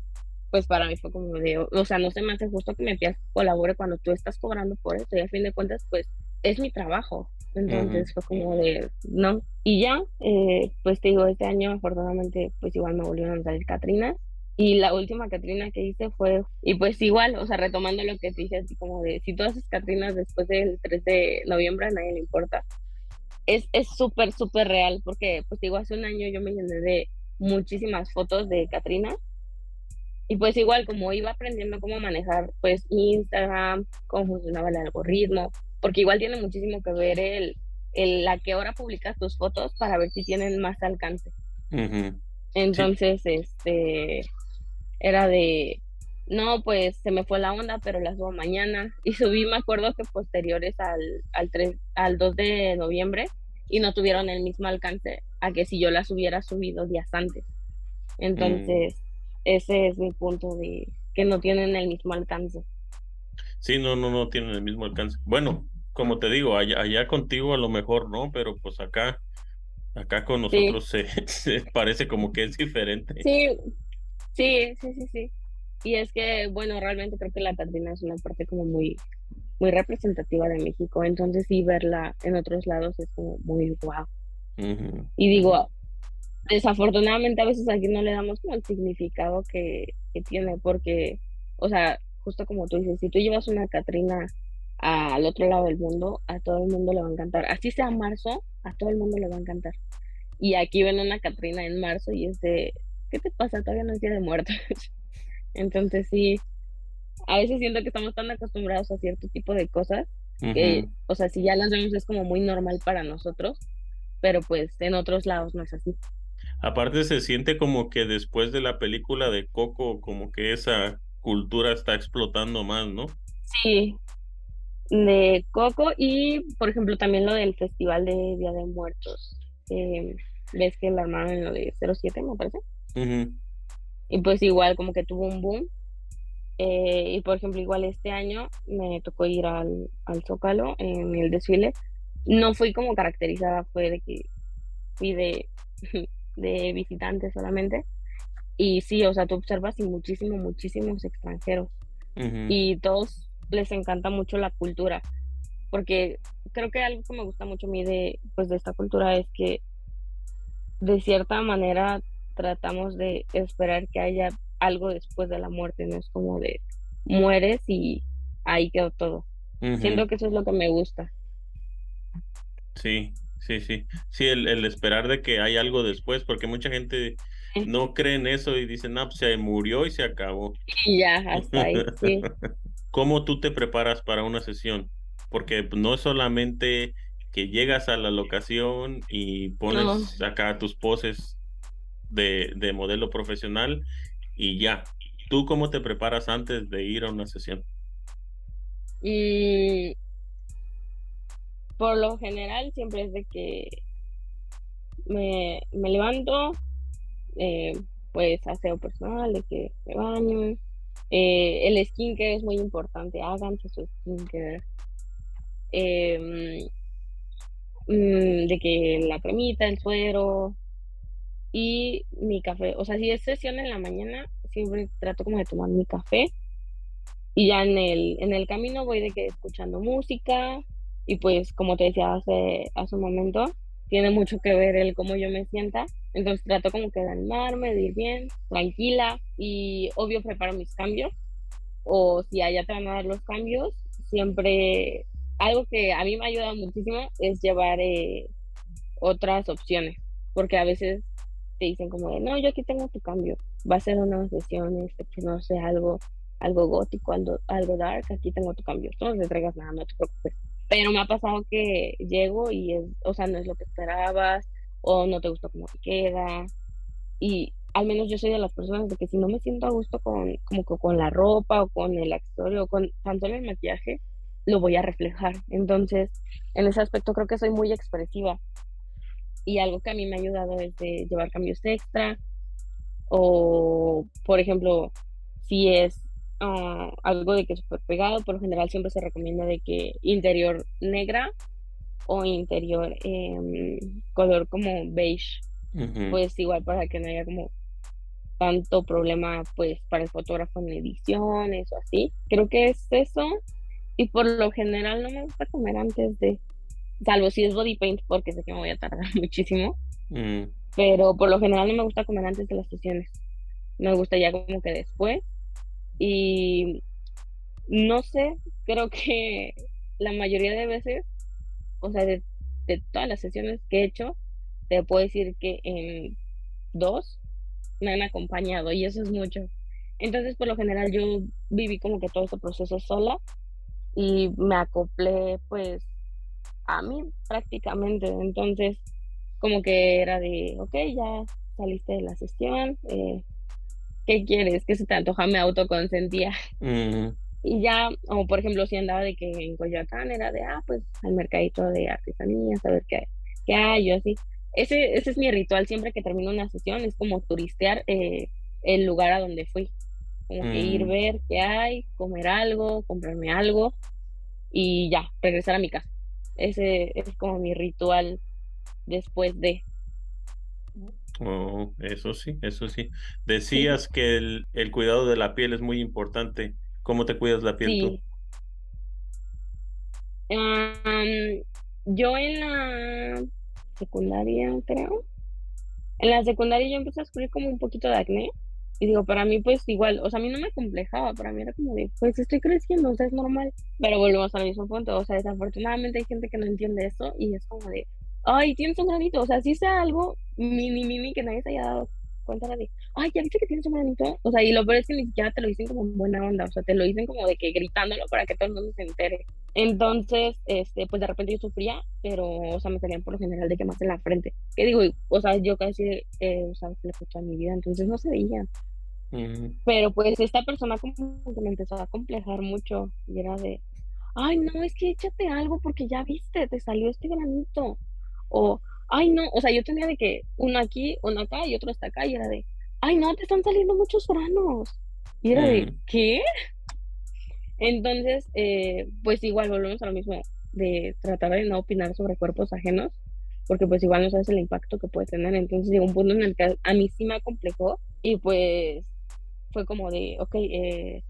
pues para mí fue como de, o sea, no se me hace justo que me pidas colabore cuando tú estás cobrando por eso y a fin de cuentas, pues es mi trabajo. Entonces fue como de, no. Y ya, eh, pues te digo, este año afortunadamente, pues igual me volvieron a salir Catrinas. Y la última Catrina que hice fue, y pues igual, o sea, retomando lo que te dije, así como de, si todas esas Catrinas después del 3 de noviembre a nadie le importa, es súper, súper real, porque pues digo, hace un año yo me llené de muchísimas fotos de Catrinas. Y pues igual, como iba aprendiendo cómo manejar pues Instagram, cómo funcionaba el algoritmo, porque igual tiene muchísimo que ver el, el a qué hora publicas tus fotos para ver si tienen más alcance. Entonces, este, era de, no, pues se me fue la onda, pero las subo mañana. Y subí, me acuerdo que posteriores al, al, 3, al 2 de noviembre y no tuvieron el mismo alcance a que si yo las hubiera subido días antes. Entonces, mm. ese es mi punto de que no tienen el mismo alcance. Sí, no, no, no tienen el mismo alcance. Bueno, como te digo, allá, allá contigo a lo mejor no, pero pues acá, acá con nosotros (laughs) se, parece como que es diferente. Sí, sí, sí, sí, sí. Y es que, bueno, realmente creo que la Catrina es una parte como muy, muy representativa de México, entonces sí verla en otros lados es como muy guau. Y digo, desafortunadamente a veces aquí no le damos como el significado que, que tiene, porque, o sea, justo como tú dices, si tú llevas una Catrina al otro lado del mundo, a todo el mundo le va a encantar. Así sea marzo, a todo el mundo le va a encantar. Y aquí ven una Catrina en marzo y es de, ¿qué te pasa? Todavía no es día de muertos. (laughs) Entonces sí, a veces siento que estamos tan acostumbrados a cierto tipo de cosas que, o sea, si ya las vemos es como muy normal para nosotros, pero pues en otros lados no es así. Aparte se siente como que después de la película de Coco, como que esa cultura está explotando más, ¿no? Sí, de Coco y, por ejemplo, también lo del Festival de Día de Muertos. Eh, ves que la armaron en lo de 07, me parece. Y pues igual como que tuvo un boom. Eh, y por ejemplo, igual este año me tocó ir al, al Zócalo en el desfile. No fui como caracterizada, fue de que fui de, (laughs) de visitante solamente. Y sí, o sea, tú observas y muchísimo, muchísimos extranjeros. Y todos les encanta mucho la cultura. Porque creo que algo que me gusta mucho a mí de, pues, de esta cultura es que de cierta manera tratamos de esperar que haya algo después de la muerte, no es como de mueres y ahí quedó todo. Siento que eso es lo que me gusta. Sí, sí, sí. Sí, el, el esperar de que hay algo después, porque mucha gente no cree en eso y dice, no, pues se murió y se acabó. Y ya, hasta ahí, sí. (laughs) ¿Cómo tú te preparas para una sesión? Porque no es solamente que llegas a la locación y pones acá tus poses de, de modelo profesional y ya. ¿Tú cómo te preparas antes de ir a una sesión? Y por lo general siempre es de que me, me levanto, eh, pues aseo personal, de que me baño. Eh, el skincare es muy importante, háganse su skincare. Mm, de que la cremita, el suero, y mi café. O sea, si es sesión en la mañana, siempre trato como de tomar mi café. Y ya en el, en el camino voy de que escuchando música. Y pues, como te decía hace, hace un momento, tiene mucho que ver el cómo yo me sienta. Entonces trato como que de animarme, de ir bien, tranquila. Y obvio preparo mis cambios. O si allá te van a dar los cambios, siempre algo que a mí me ayuda muchísimo es llevar eh, otras opciones. Porque a veces te dicen como de, no, yo aquí tengo tu cambio, va a ser una sesión, este, que no sé, algo, algo gótico, algo, algo dark, aquí tengo tu cambio, no te traigas nada, no te preocupes. Pero me ha pasado que llego y es, o sea, no es lo que esperabas, o no te gusta cómo te queda, y al menos yo soy de las personas de que si no me siento a gusto con, como con la ropa, o con el accesorio, o con tanto el maquillaje, lo voy a reflejar. Entonces, en ese aspecto creo que soy muy expresiva y algo que a mí me ha ayudado es de llevar cambios extra o, por ejemplo, si es ah, algo de que es súper pegado, por lo general siempre se recomienda de que interior negra o interior em, color como beige, pues igual para que no haya como tanto problema pues para el fotógrafo en ediciones o así. Creo que es eso. Y por lo general no me gusta comer antes de, salvo si es body paint, porque sé que me voy a tardar (laughs) muchísimo. Mm. Pero por lo general no me gusta comer antes de las sesiones. Me gusta ya como que después. Y no sé, creo que la mayoría de veces, o sea, de, todas las sesiones que he hecho, te puedo decir que en dos me han acompañado y eso es mucho. Entonces, por lo general, yo viví como que todo ese proceso sola y me acoplé pues a mí prácticamente. Entonces, como que era de, ok, ya saliste de la sesión, eh, ¿qué quieres? ¿Qué se te antoja? Me autoconsentía. Y ya, o por ejemplo, si andaba de que en Coyoacán era de, ah, pues al mercadito de artesanías, a ver qué, qué hay, yo así. Ese, ese es mi ritual siempre que termino una sesión, es como turistear eh, el lugar a donde fui. Como que ir, mm. ver qué hay, comer algo, comprarme algo y ya, regresar a mi casa. Ese es como mi ritual después de. Oh, eso sí, eso sí. Decías que el, el, cuidado de la piel es muy importante. ¿Cómo te cuidas la piel tú? yo en la secundaria, creo. En la secundaria yo empecé a descubrir como un poquito de acné. Y digo, para mí pues igual, o sea, a mí no me complejaba, para mí era como de, pues estoy creciendo, o sea, es normal. Pero volvemos al mismo punto, o sea, desafortunadamente hay gente que no entiende eso y es como de, ay, tienes un granito, o sea, si sea algo mini, mini, que nadie se haya dado cuenta de, ay, ya viste que tienes un granito. O sea, y lo peor es que ni siquiera te lo dicen como buena onda, o sea, te lo dicen como de que gritándolo para que todo el mundo se entere. Entonces, este, pues de repente yo sufría, pero, o sea, me salían por lo general de que más en la frente. Que digo, o sea, yo casi, eh, o sea, le he mi vida, entonces no se veía. Pero pues esta persona como que me empezó a complejar mucho y era de, ay, no, es que échate algo porque ya viste, te salió este granito. O, ay, no, o sea, yo tenía de que uno aquí, uno acá y otro hasta acá y era de, ay, no, te están saliendo muchos granos. Y era de, Mm, ¿qué? Entonces, eh, pues igual volvemos a lo mismo de tratar de no opinar sobre cuerpos ajenos, porque pues igual no sabes el impacto que puede tener. Entonces llegó un punto en el que a mí sí me acomplejó y pues fue como de, ok, eh,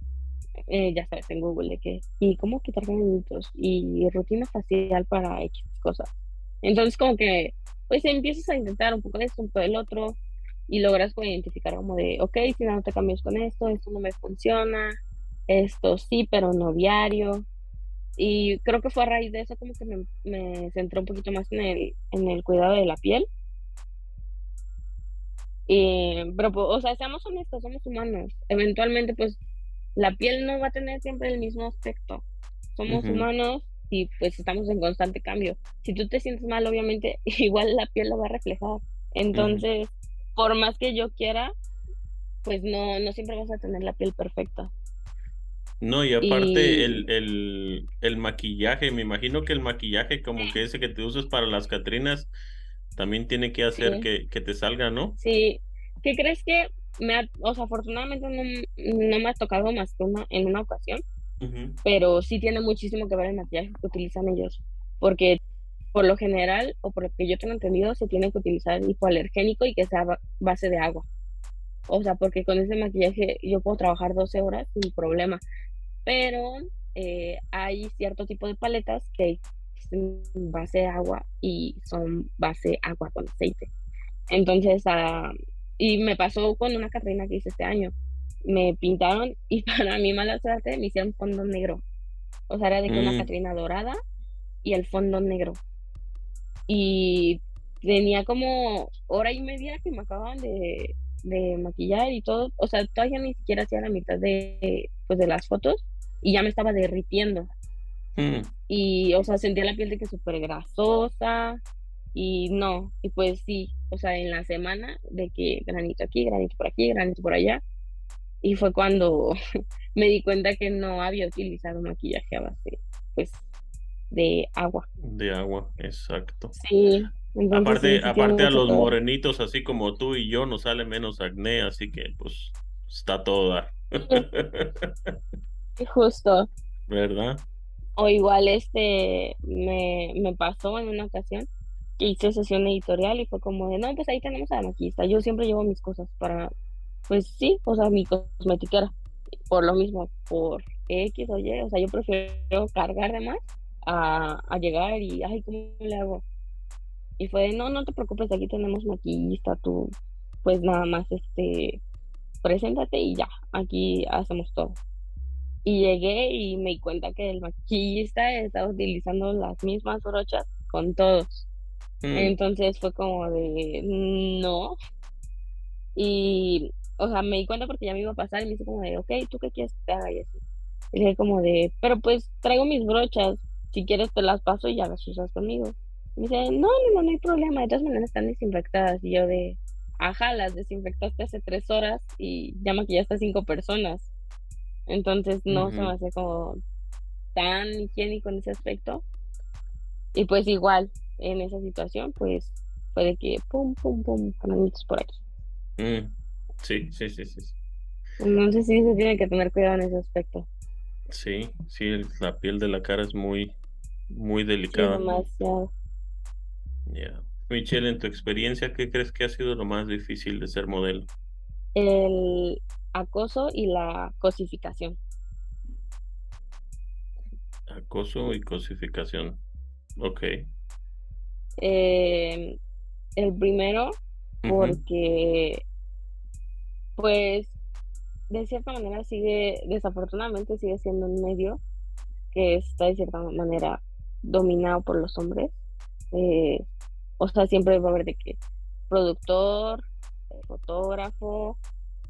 eh, ya sabes, en Google, de que, ¿y cómo quitar granitos? Y rutina facial para X cosas. Entonces como que, pues empiezas a intentar un poco de esto, un poco del otro, y logras como identificar como de, ok, si no te cambios con esto, esto no me funciona, esto sí, pero no diario. Y creo que fue a raíz de eso como que me, me centré un poquito más en el, en el cuidado de la piel. Y, pero, pues, o sea, seamos honestos, somos humanos. Eventualmente, pues, la piel no va a tener siempre el mismo aspecto. Somos humanos y pues estamos en constante cambio. Si tú te sientes mal, obviamente, (laughs) igual la piel lo va a reflejar. Mm. Entonces, por más que yo quiera, pues no, no siempre vas a tener la piel perfecta. No, y aparte Y el, el, el maquillaje, me imagino que el maquillaje como que ese que te usas para las Catrinas también tiene que hacer sí, que, que te salga, ¿no? sí. ¿Qué crees que me ha, o sea, afortunadamente no, no me ha tocado más que una, en una ocasión, Pero sí tiene muchísimo que ver el maquillaje que utilizan ellos, porque por lo general, o por lo que yo tengo entendido, se tiene que utilizar hipoalergénico y que sea ba- base de agua. O sea, porque con ese maquillaje yo puedo trabajar 12 horas sin problema, pero eh, hay cierto tipo de paletas que son base de agua y son base agua con aceite. Entonces, ah, y me pasó con una Catrina que hice este año. Me pintaron y (laughs) para mi mala suerte me hicieron fondo negro. O sea, era de que una Mm, Catrina dorada y el fondo negro. Y tenía como hora y media que me acababan de, de maquillar y todo. O sea, todavía ni siquiera hacía la mitad de, pues, de las fotos y ya me estaba derritiendo. mm. Y, o sea, sentía la piel de que súper grasosa y no. Y pues sí, o sea, en la semana de que granito aquí, granito por aquí, granito por allá. Y fue cuando (laughs) me di cuenta que no había utilizado maquillaje a base, pues, de agua. De agua, exacto. Sí, entonces Aparte, sí aparte a los morenitos así como tú y yo nos sale menos acné, así que pues está todo dar. (laughs) Justo. ¿Verdad? O igual este me, me pasó en una ocasión que hice sesión editorial y fue como de, no, pues ahí tenemos a la maquillista. Yo siempre llevo mis cosas para, pues sí, o sea, mi cosmetiquera. Por lo mismo, por X o Y, o sea, yo prefiero cargar de más a, a llegar y, ay, ¿cómo le hago? Y fue no, no te preocupes, aquí tenemos maquillista, tú, pues nada más, este, preséntate y ya, aquí hacemos todo. Y llegué y me di cuenta que el maquillista estaba utilizando las mismas brochas con todos. Mm, Entonces fue como de, no. Y, o sea, me di cuenta porque ya me iba a pasar y me dice como de, ok, ¿tú qué quieres que te haga? Y así. Y dije como de, pero pues traigo mis brochas, si quieres te las paso y ya las usas conmigo. Y me dice, no, no, no, no hay problema, de todas maneras están desinfectadas. Y yo de, ajá, las desinfectaste hace tres horas y ya maquillaste a cinco personas. Entonces no se me hace como tan higiénico en ese aspecto. Y pues igual, en esa situación, pues fue de que pum, pum, pum, granitos por aquí. Mm, Sí, sí, sí, sí. Entonces sí se tiene que tener cuidado en ese aspecto. Sí, sí, la piel de la cara es muy, muy Sí, delicada. demasiado. Ya. Michelle, en tu experiencia, ¿qué crees que ha sido lo más difícil de ser modelo? El acoso y la cosificación. Acoso y cosificación. Ok. Eh, el primero, porque pues de cierta manera sigue, desafortunadamente sigue siendo un medio que está de cierta manera dominado por los hombres. Eh, o sea, siempre va a haber de que productor, fotógrafo,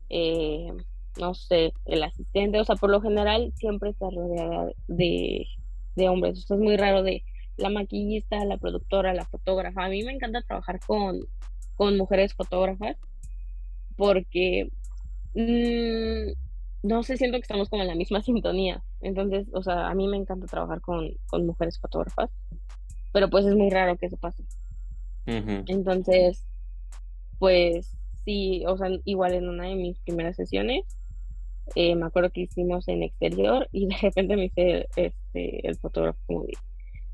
eh, no sé, el asistente, o sea, por lo general siempre está rodeada de, de hombres. O sea, es muy raro de la maquillista, la productora, la fotógrafa. A mí me encanta trabajar con, con mujeres fotógrafas porque mm, no sé, siento que estamos como en la misma (laughs) sintonía. Entonces, o sea, a mí me encanta trabajar con, con mujeres fotógrafas, pero pues es muy raro que eso pase. Entonces, pues sí, o sea, igual en una de mis primeras sesiones, eh, me acuerdo que hicimos en exterior y de repente me dice este, el fotógrafo como dice,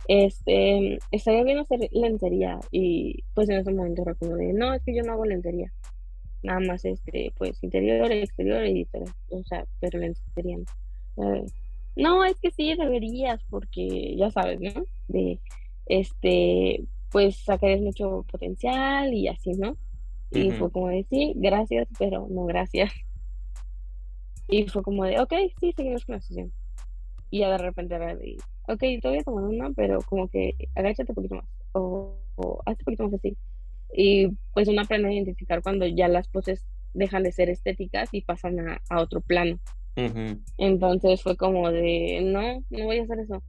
este, estaría bien hacer lencería y pues en ese momento era como de, no, es que yo no hago lencería, nada más este, pues interior, exterior y o sea, pero lencería no. no, es que sí deberías porque ya sabes, ¿no? De, este, pues sacarías mucho potencial y así, ¿no? Y fue como de, sí, gracias, pero no gracias. Y fue como de, ok, sí, seguimos con la sesión. Y ya de repente era de, ok, todavía tomando una, pero como que agáchate un poquito más. O, o hazte un poquito más así. Y pues uno aprende a identificar cuando ya las poses dejan de ser estéticas y pasan a, a otro plano. Entonces fue como de, no, no voy a hacer eso.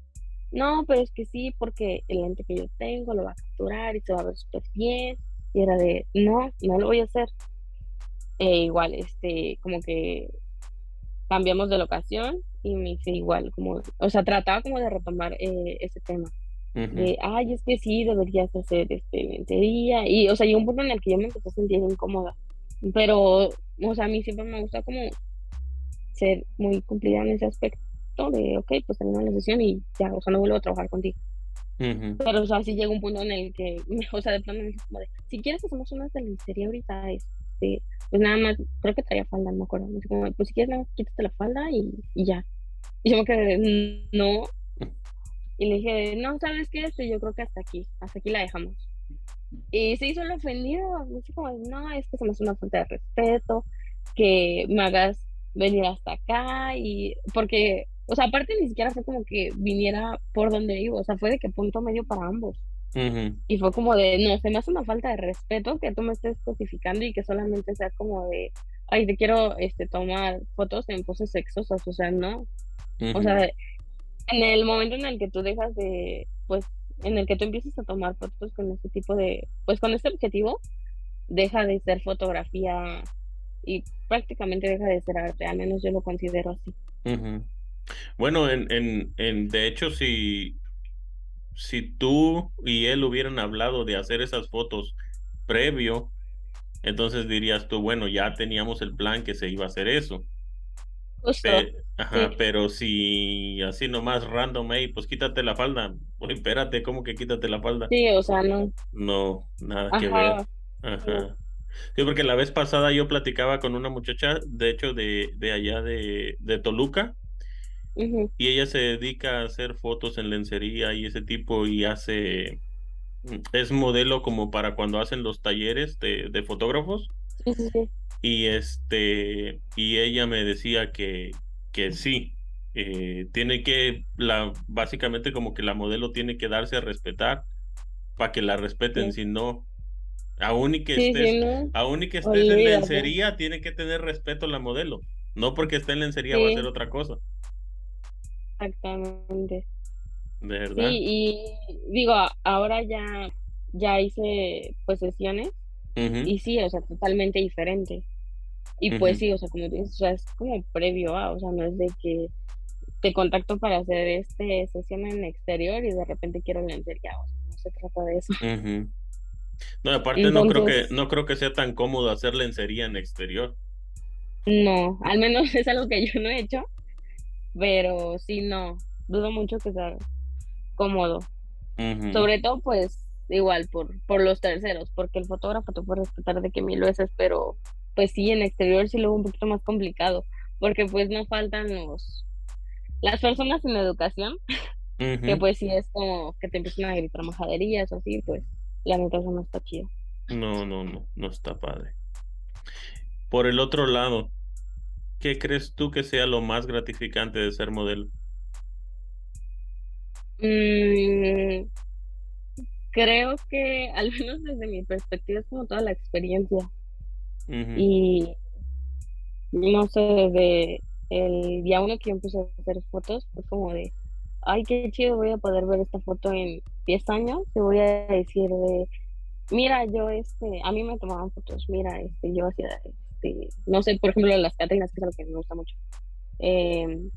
No, pero es que sí, porque el lente que yo tengo lo va a capturar y se va a ver súper bien. Y era de, no, no lo voy a hacer. E igual, este, como que cambiamos de locación y me hice igual, como, o sea, trataba como de retomar eh, ese tema. De, ay, es que sí, deberías hacer este lencería. Y, o sea, llegó un punto en el que yo me empecé a sentir incómoda. Pero, o sea, a mí siempre me gusta como ser muy cumplida en ese aspecto de, ok, pues termino la sesión y ya, o sea, no vuelvo a trabajar contigo. Pero, o sea, sí llega un punto en el que, (laughs) o sea, de plano me como de, si quieres hacemos una de lencería ahorita, este, pues nada más, creo que traía falda, no me acuerdo. Me como, pues si quieres nada más quítate la falda y, y ya. Y yo me quedé, no. Y le dije, no, ¿sabes qué? Esto yo creo que hasta aquí, hasta aquí la dejamos. Y se hizo el ofendido, me dijo como, no, es que se me hace una falta de respeto, que me hagas venir hasta acá y porque o sea, aparte ni siquiera fue como que viniera por donde iba, o sea, fue de que punto medio para ambos. Y fue como de, no, se me hace una falta de respeto que tú me estés cosificando y que solamente sea como de, ay, te quiero este, tomar fotos en poses sexosas, o sea, no. O sea, en el momento en el que tú dejas de, pues, en el que tú empiezas a tomar fotos con este tipo de, pues con este objetivo, deja de ser fotografía y prácticamente deja de ser arte, al menos yo lo considero así. Bueno, en, en, en, de hecho, si, si tú y él hubieran hablado de hacer esas fotos previo, entonces dirías tú, bueno, ya teníamos el plan que se iba a hacer eso. Ajá, pero si así nomás random, hey, pues quítate la falda. Oye, espérate, ¿cómo que quítate la falda? Sí, o sea, no. No, nada que ver. Ajá. Sí, porque la vez pasada yo platicaba con una muchacha, de hecho, de, de allá de, de Toluca, y ella se dedica a hacer fotos en lencería y ese tipo y hace, mm, es modelo como para cuando hacen los talleres de, de fotógrafos. Y este, y ella me decía que, que sí, eh, tiene que, la, básicamente como que la modelo tiene que darse a respetar para que la respeten, si no, aún y que estés, aún y que estés en lencería, tiene que tener respeto la modelo. No porque esté en lencería va a ser otra cosa. Exactamente. ¿De verdad? Sí, y digo, ahora ya, ya hice pues sesiones y sí, o sea, totalmente diferente. Y pues sí, o sea, como dices, o sea, es como previo a, o sea, no es de que te contacto para hacer este sesión en exterior y de repente quiero lencería, o sea, no se trata de eso. No, aparte no creo que no creo que sea tan cómodo hacer lencería en exterior. No, al menos (laughs) es algo que yo no he hecho. Pero sí, no, dudo mucho que sea cómodo. Sobre todo, pues, igual por, por los terceros, porque el fotógrafo te puede respetar de que mil veces, pero pues sí, en exterior sí lo un poquito más complicado, porque pues no faltan los las personas en educación, que pues sí es como que te empiezan a gritar majaderías o así, pues la neta no está chido. No, no, no, no está padre. Por el otro lado, ¿qué crees tú que sea lo más gratificante de ser modelo? Mm, creo que, al menos desde mi perspectiva, es como toda la experiencia. Y no sé, desde el día uno que yo empecé a hacer fotos, fue como de, ay, qué chido, voy a poder ver esta foto en 10 años. Te voy a decir de, mira, yo, este, a mí me tomaban fotos, mira, este, yo hacía este, no sé, por ejemplo, las Catrinas, que es algo que me gusta mucho. em,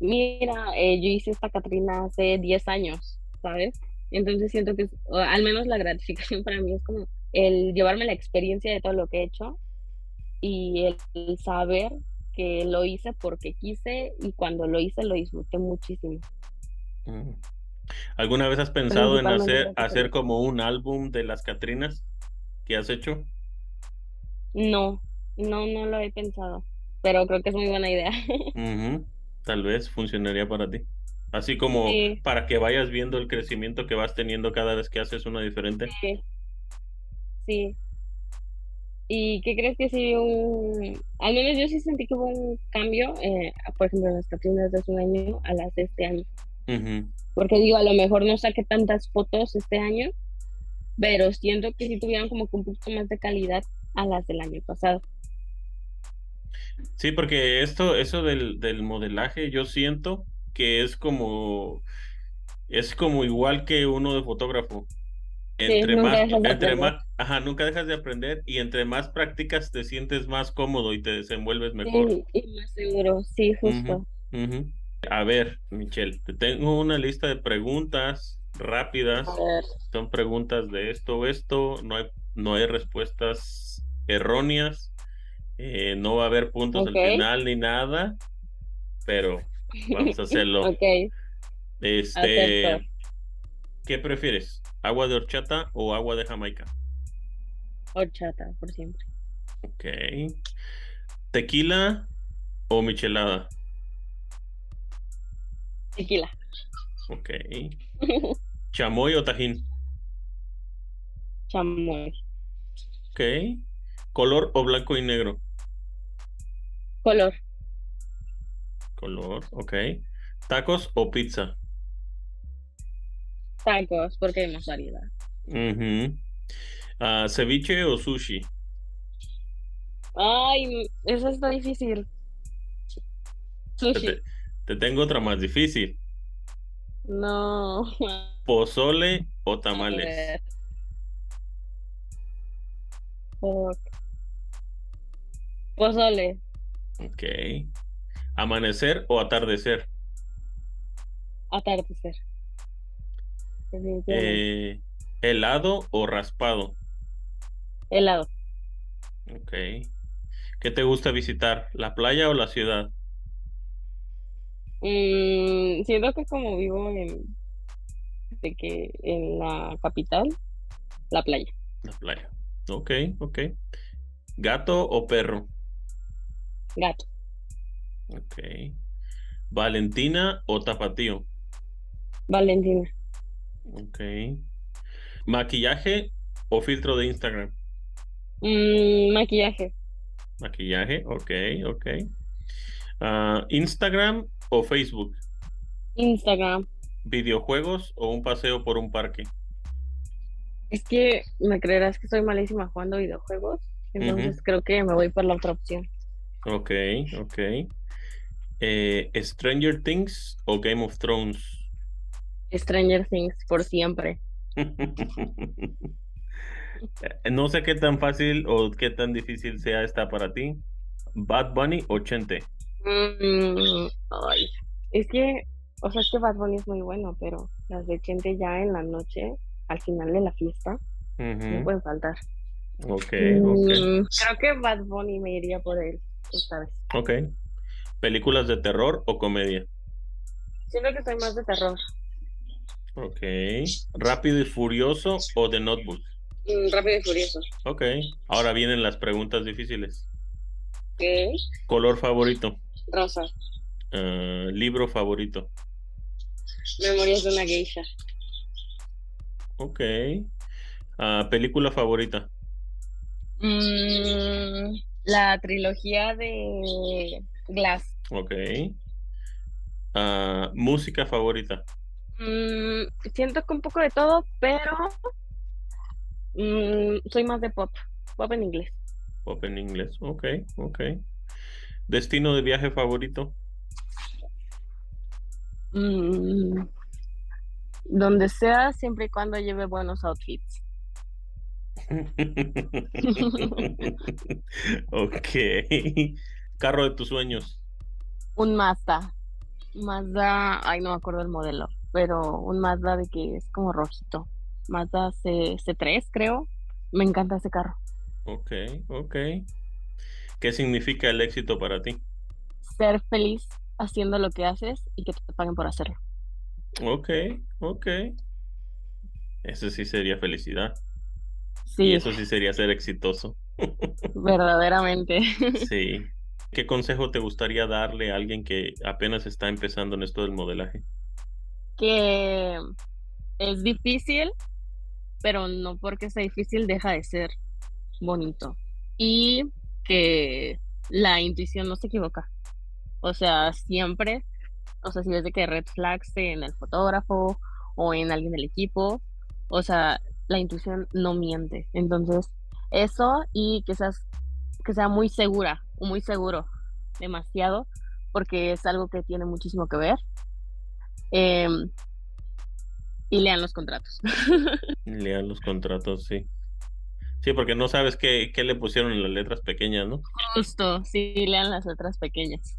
mira, eh, yo hice esta Catrina hace 10 años, ¿sabes? Entonces siento que al menos la gratificación para mí es como el llevarme la experiencia de todo lo que he hecho y el, saber que lo hice porque quise y cuando lo hice lo disfruté muchísimo. ¿Alguna vez has pensado en hacer, hacer como un álbum de las Catrinas que has hecho? No, no, no lo he pensado, pero creo que es muy buena idea. (laughs) Tal vez funcionaría para ti. Así como para que vayas viendo el crecimiento que vas teniendo cada vez que haces una diferente. Sí. sí. ¿Y qué crees que sí un... Al menos yo sí sentí que hubo un cambio, eh, por ejemplo, en las Catrinas de hace un año a las de este año. Porque digo, a lo mejor no saqué tantas fotos este año, pero siento que sí tuvieron como que un poquito más de calidad a las del año pasado. Sí, porque esto, eso del, del modelaje, yo siento que es como, es como igual que uno de fotógrafo. Entre más, entre más, ajá, nunca dejas de aprender y entre más prácticas te sientes más cómodo y te desenvuelves mejor. Sí, y más seguro, sí, justo. A ver, Michelle, te tengo una lista de preguntas rápidas. Son preguntas de esto o esto. No hay, no hay respuestas erróneas. Eh, no va a haber puntos al final ni nada. Pero vamos a (laughs) hacerlo. ok. Este, ¿qué prefieres? ¿Agua de horchata o agua de Jamaica? Horchata, por siempre. Ok. ¿Tequila o michelada? Tequila. Ok. (laughs) ¿Chamoy o tajín? Chamoy. Ok. ¿Color o blanco y negro? Color. Color, ok. ¿Tacos o pizza? Tacos, porque hay más variedad. Ah, ¿Ceviche o sushi? Ay, eso está difícil. Sushi. Te tengo otra más difícil. No. ¿Pozole o tamales? Pozole. Ok. ¿Amanecer o atardecer? Atardecer. Eh, ¿Helado o raspado? Helado. Ok. ¿Qué te gusta visitar? ¿La playa o la ciudad? Mm, siento que como vivo en, de que en la capital, la playa. La playa. Ok, ok. ¿Gato o perro? Gato. Ok. ¿Valentina o tapatío? Valentina. Ok. ¿Maquillaje o filtro de Instagram? Mm, maquillaje. Maquillaje, ok, ok. Ah, ¿Instagram o Facebook? Instagram. ¿Videojuegos o un paseo por un parque? Es que me creerás que soy malísima jugando videojuegos, entonces creo que me voy por la otra opción. Ok, ok. Eh, ¿Stranger Things o Game of Thrones? Stranger Things, por siempre. (laughs) no sé qué tan fácil o qué tan difícil sea esta para ti. ¿Bad Bunny o Chente? Mm, ay, es que, o sea, es que Bad Bunny es muy bueno, pero las de Chente ya en la noche, al final de la fiesta, no pueden faltar. Ok, mm, Creo que Bad Bunny me iría por él esta vez. Ok. ¿Películas de terror o comedia? Siento que soy más de terror. Ok. ¿Rápido y Furioso o The Notebook? Mm, rápido y Furioso. Ok. Ahora vienen las preguntas difíciles. ¿Qué? ¿Color favorito? Rosa. Ah, ¿Libro favorito? Memorias de una geisha. Ok. Ah, ¿Película favorita? Mm, la trilogía de Glass. Ok. Ah, ¿Música favorita? Mm, siento que un poco de todo, pero soy más de pop. Pop en inglés. Pop en inglés. Ok, ok. ¿Destino de viaje favorito? Mm, donde sea, siempre y cuando lleve buenos outfits. (laughs) ok. Carro de tus sueños. Un Mazda. Mazda, ay, no me acuerdo el modelo, pero un Mazda de que es como rojito. Mazda C, C3, creo. Me encanta ese carro. Ok, ok. ¿Qué significa el éxito para ti? Ser feliz haciendo lo que haces y que te paguen por hacerlo. Ok, ok. Eso sí sería felicidad. Sí. Y eso sí sería ser exitoso. (laughs) Verdaderamente. Sí. ¿Qué consejo te gustaría darle a alguien que apenas está empezando en esto del modelaje? Que es difícil, pero no porque sea difícil deja de ser bonito. Y que la intuición no se equivoca. O sea, siempre, o sea, si ves de que red flags en el fotógrafo o en alguien del equipo, o sea, la intuición no miente. Entonces, eso y que seas que sea muy segura muy seguro, demasiado, porque es algo que tiene muchísimo que ver. Em, y lean los contratos. (laughs) Lean los contratos, sí. Sí, porque no sabes qué, qué le pusieron en las letras pequeñas, ¿no? Justo, sí, lean las letras pequeñas.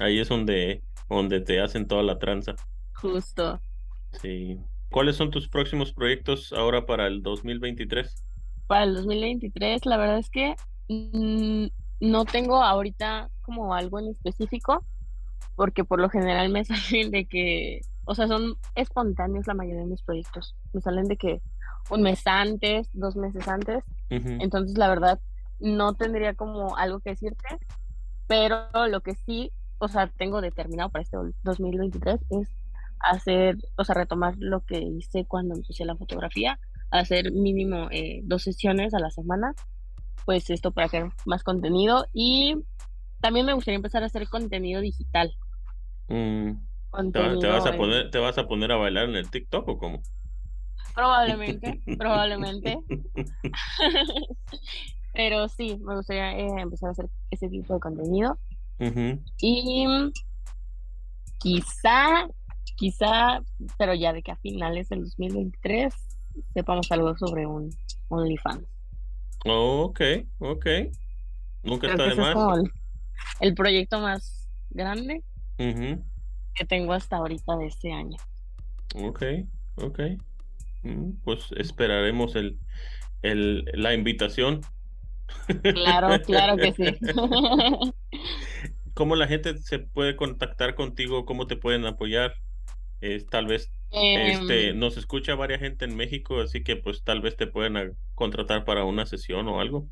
Ahí es donde, donde te hacen toda la tranza. Justo. Sí. ¿Cuáles son tus próximos proyectos ahora para el 2023? Para el 2023, la verdad es que mm, no tengo ahorita como algo en específico, porque por lo general me (laughs) salen de que, o sea, son espontáneos la mayoría de mis proyectos. Me salen de que un mes antes, dos meses antes. Entonces, la verdad, no tendría como algo que decirte, pero lo que sí, o sea, tengo determinado para este 2023 es hacer, o sea, retomar lo que hice cuando empecé la fotografía, hacer mínimo eh, dos sesiones a la semana, pues esto para crear más contenido y también me gustaría empezar a hacer contenido digital. Mm, ¿Te, vas a poner, te vas a poner a bailar en el TikTok o cómo? Probablemente, (laughs) probablemente. (laughs) Pero sí, me gustaría eh, empezar a hacer ese tipo de contenido. Y quizá, quizá, pero ya de que a finales del 2023 sepamos algo sobre un OnlyFans. Oh, ok, ok. Nunca Creo está de es más. el, proyecto más grande que tengo hasta ahorita de este año. Ok, ok. Mm, Pues esperaremos el, el, la invitación. Claro, claro que sí. (laughs) (laughs) ¿Cómo la gente se puede contactar contigo? ¿Cómo te pueden apoyar? Es, tal vez este, Em, nos escucha varias gente en México, así que pues tal vez te pueden contratar para una sesión o algo.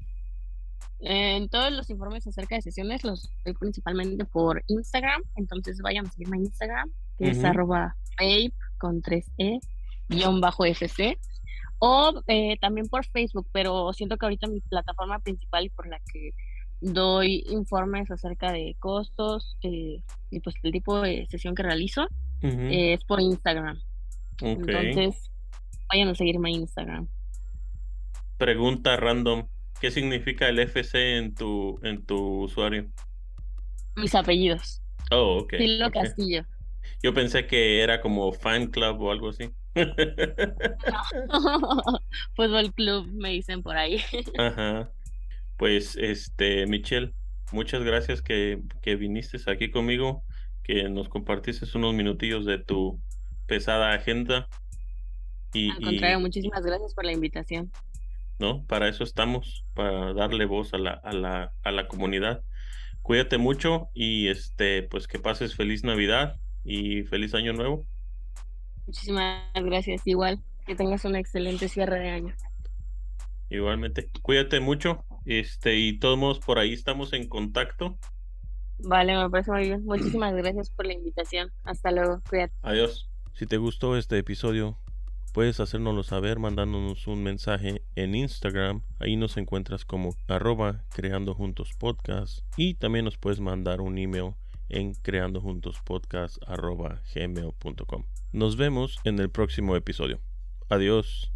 En todos los informes acerca de sesiones los doy principalmente por Instagram, entonces vayan a seguirme en Instagram, que es arroba vape con 3E, guion bajo FC, o eh, también por Facebook, pero siento que ahorita mi plataforma principal y por la que doy informes acerca de costos eh, y pues el tipo de sesión que realizo Eh, es por Instagram. Entonces, vayan a seguirme en Instagram. Pregunta random. ¿Qué significa el FC en tu, en tu usuario? Mis apellidos. Oh, ok. Silo. Castillo. Yo pensé que era como fan club o algo así. (laughs) Fútbol Club, me dicen por ahí. (laughs) Ajá. Pues, este, Michelle, muchas gracias que, que viniste aquí conmigo, que nos compartiste unos minutillos de tu pesada agenda. Y, Al y, contrario, muchísimas gracias por la invitación. ¿no? Para eso estamos, para darle voz a la, a la, a la comunidad. Cuídate mucho y este, pues que pases feliz Navidad y feliz Año Nuevo. Muchísimas gracias. Igual, que tengas un excelente cierre de año. Igualmente, cuídate mucho. Este, y todos modos, por ahí estamos en contacto. Vale, me parece muy bien. Muchísimas gracias por la invitación. Hasta luego. Cuídate. Adiós. Si te gustó este episodio, puedes hacérnoslo saber mandándonos un mensaje en Instagram. Ahí nos encuentras como arroba creando juntos podcast. Y también nos puedes mandar un email en creando juntos podcast arroba. Nos vemos en el próximo episodio. Adiós.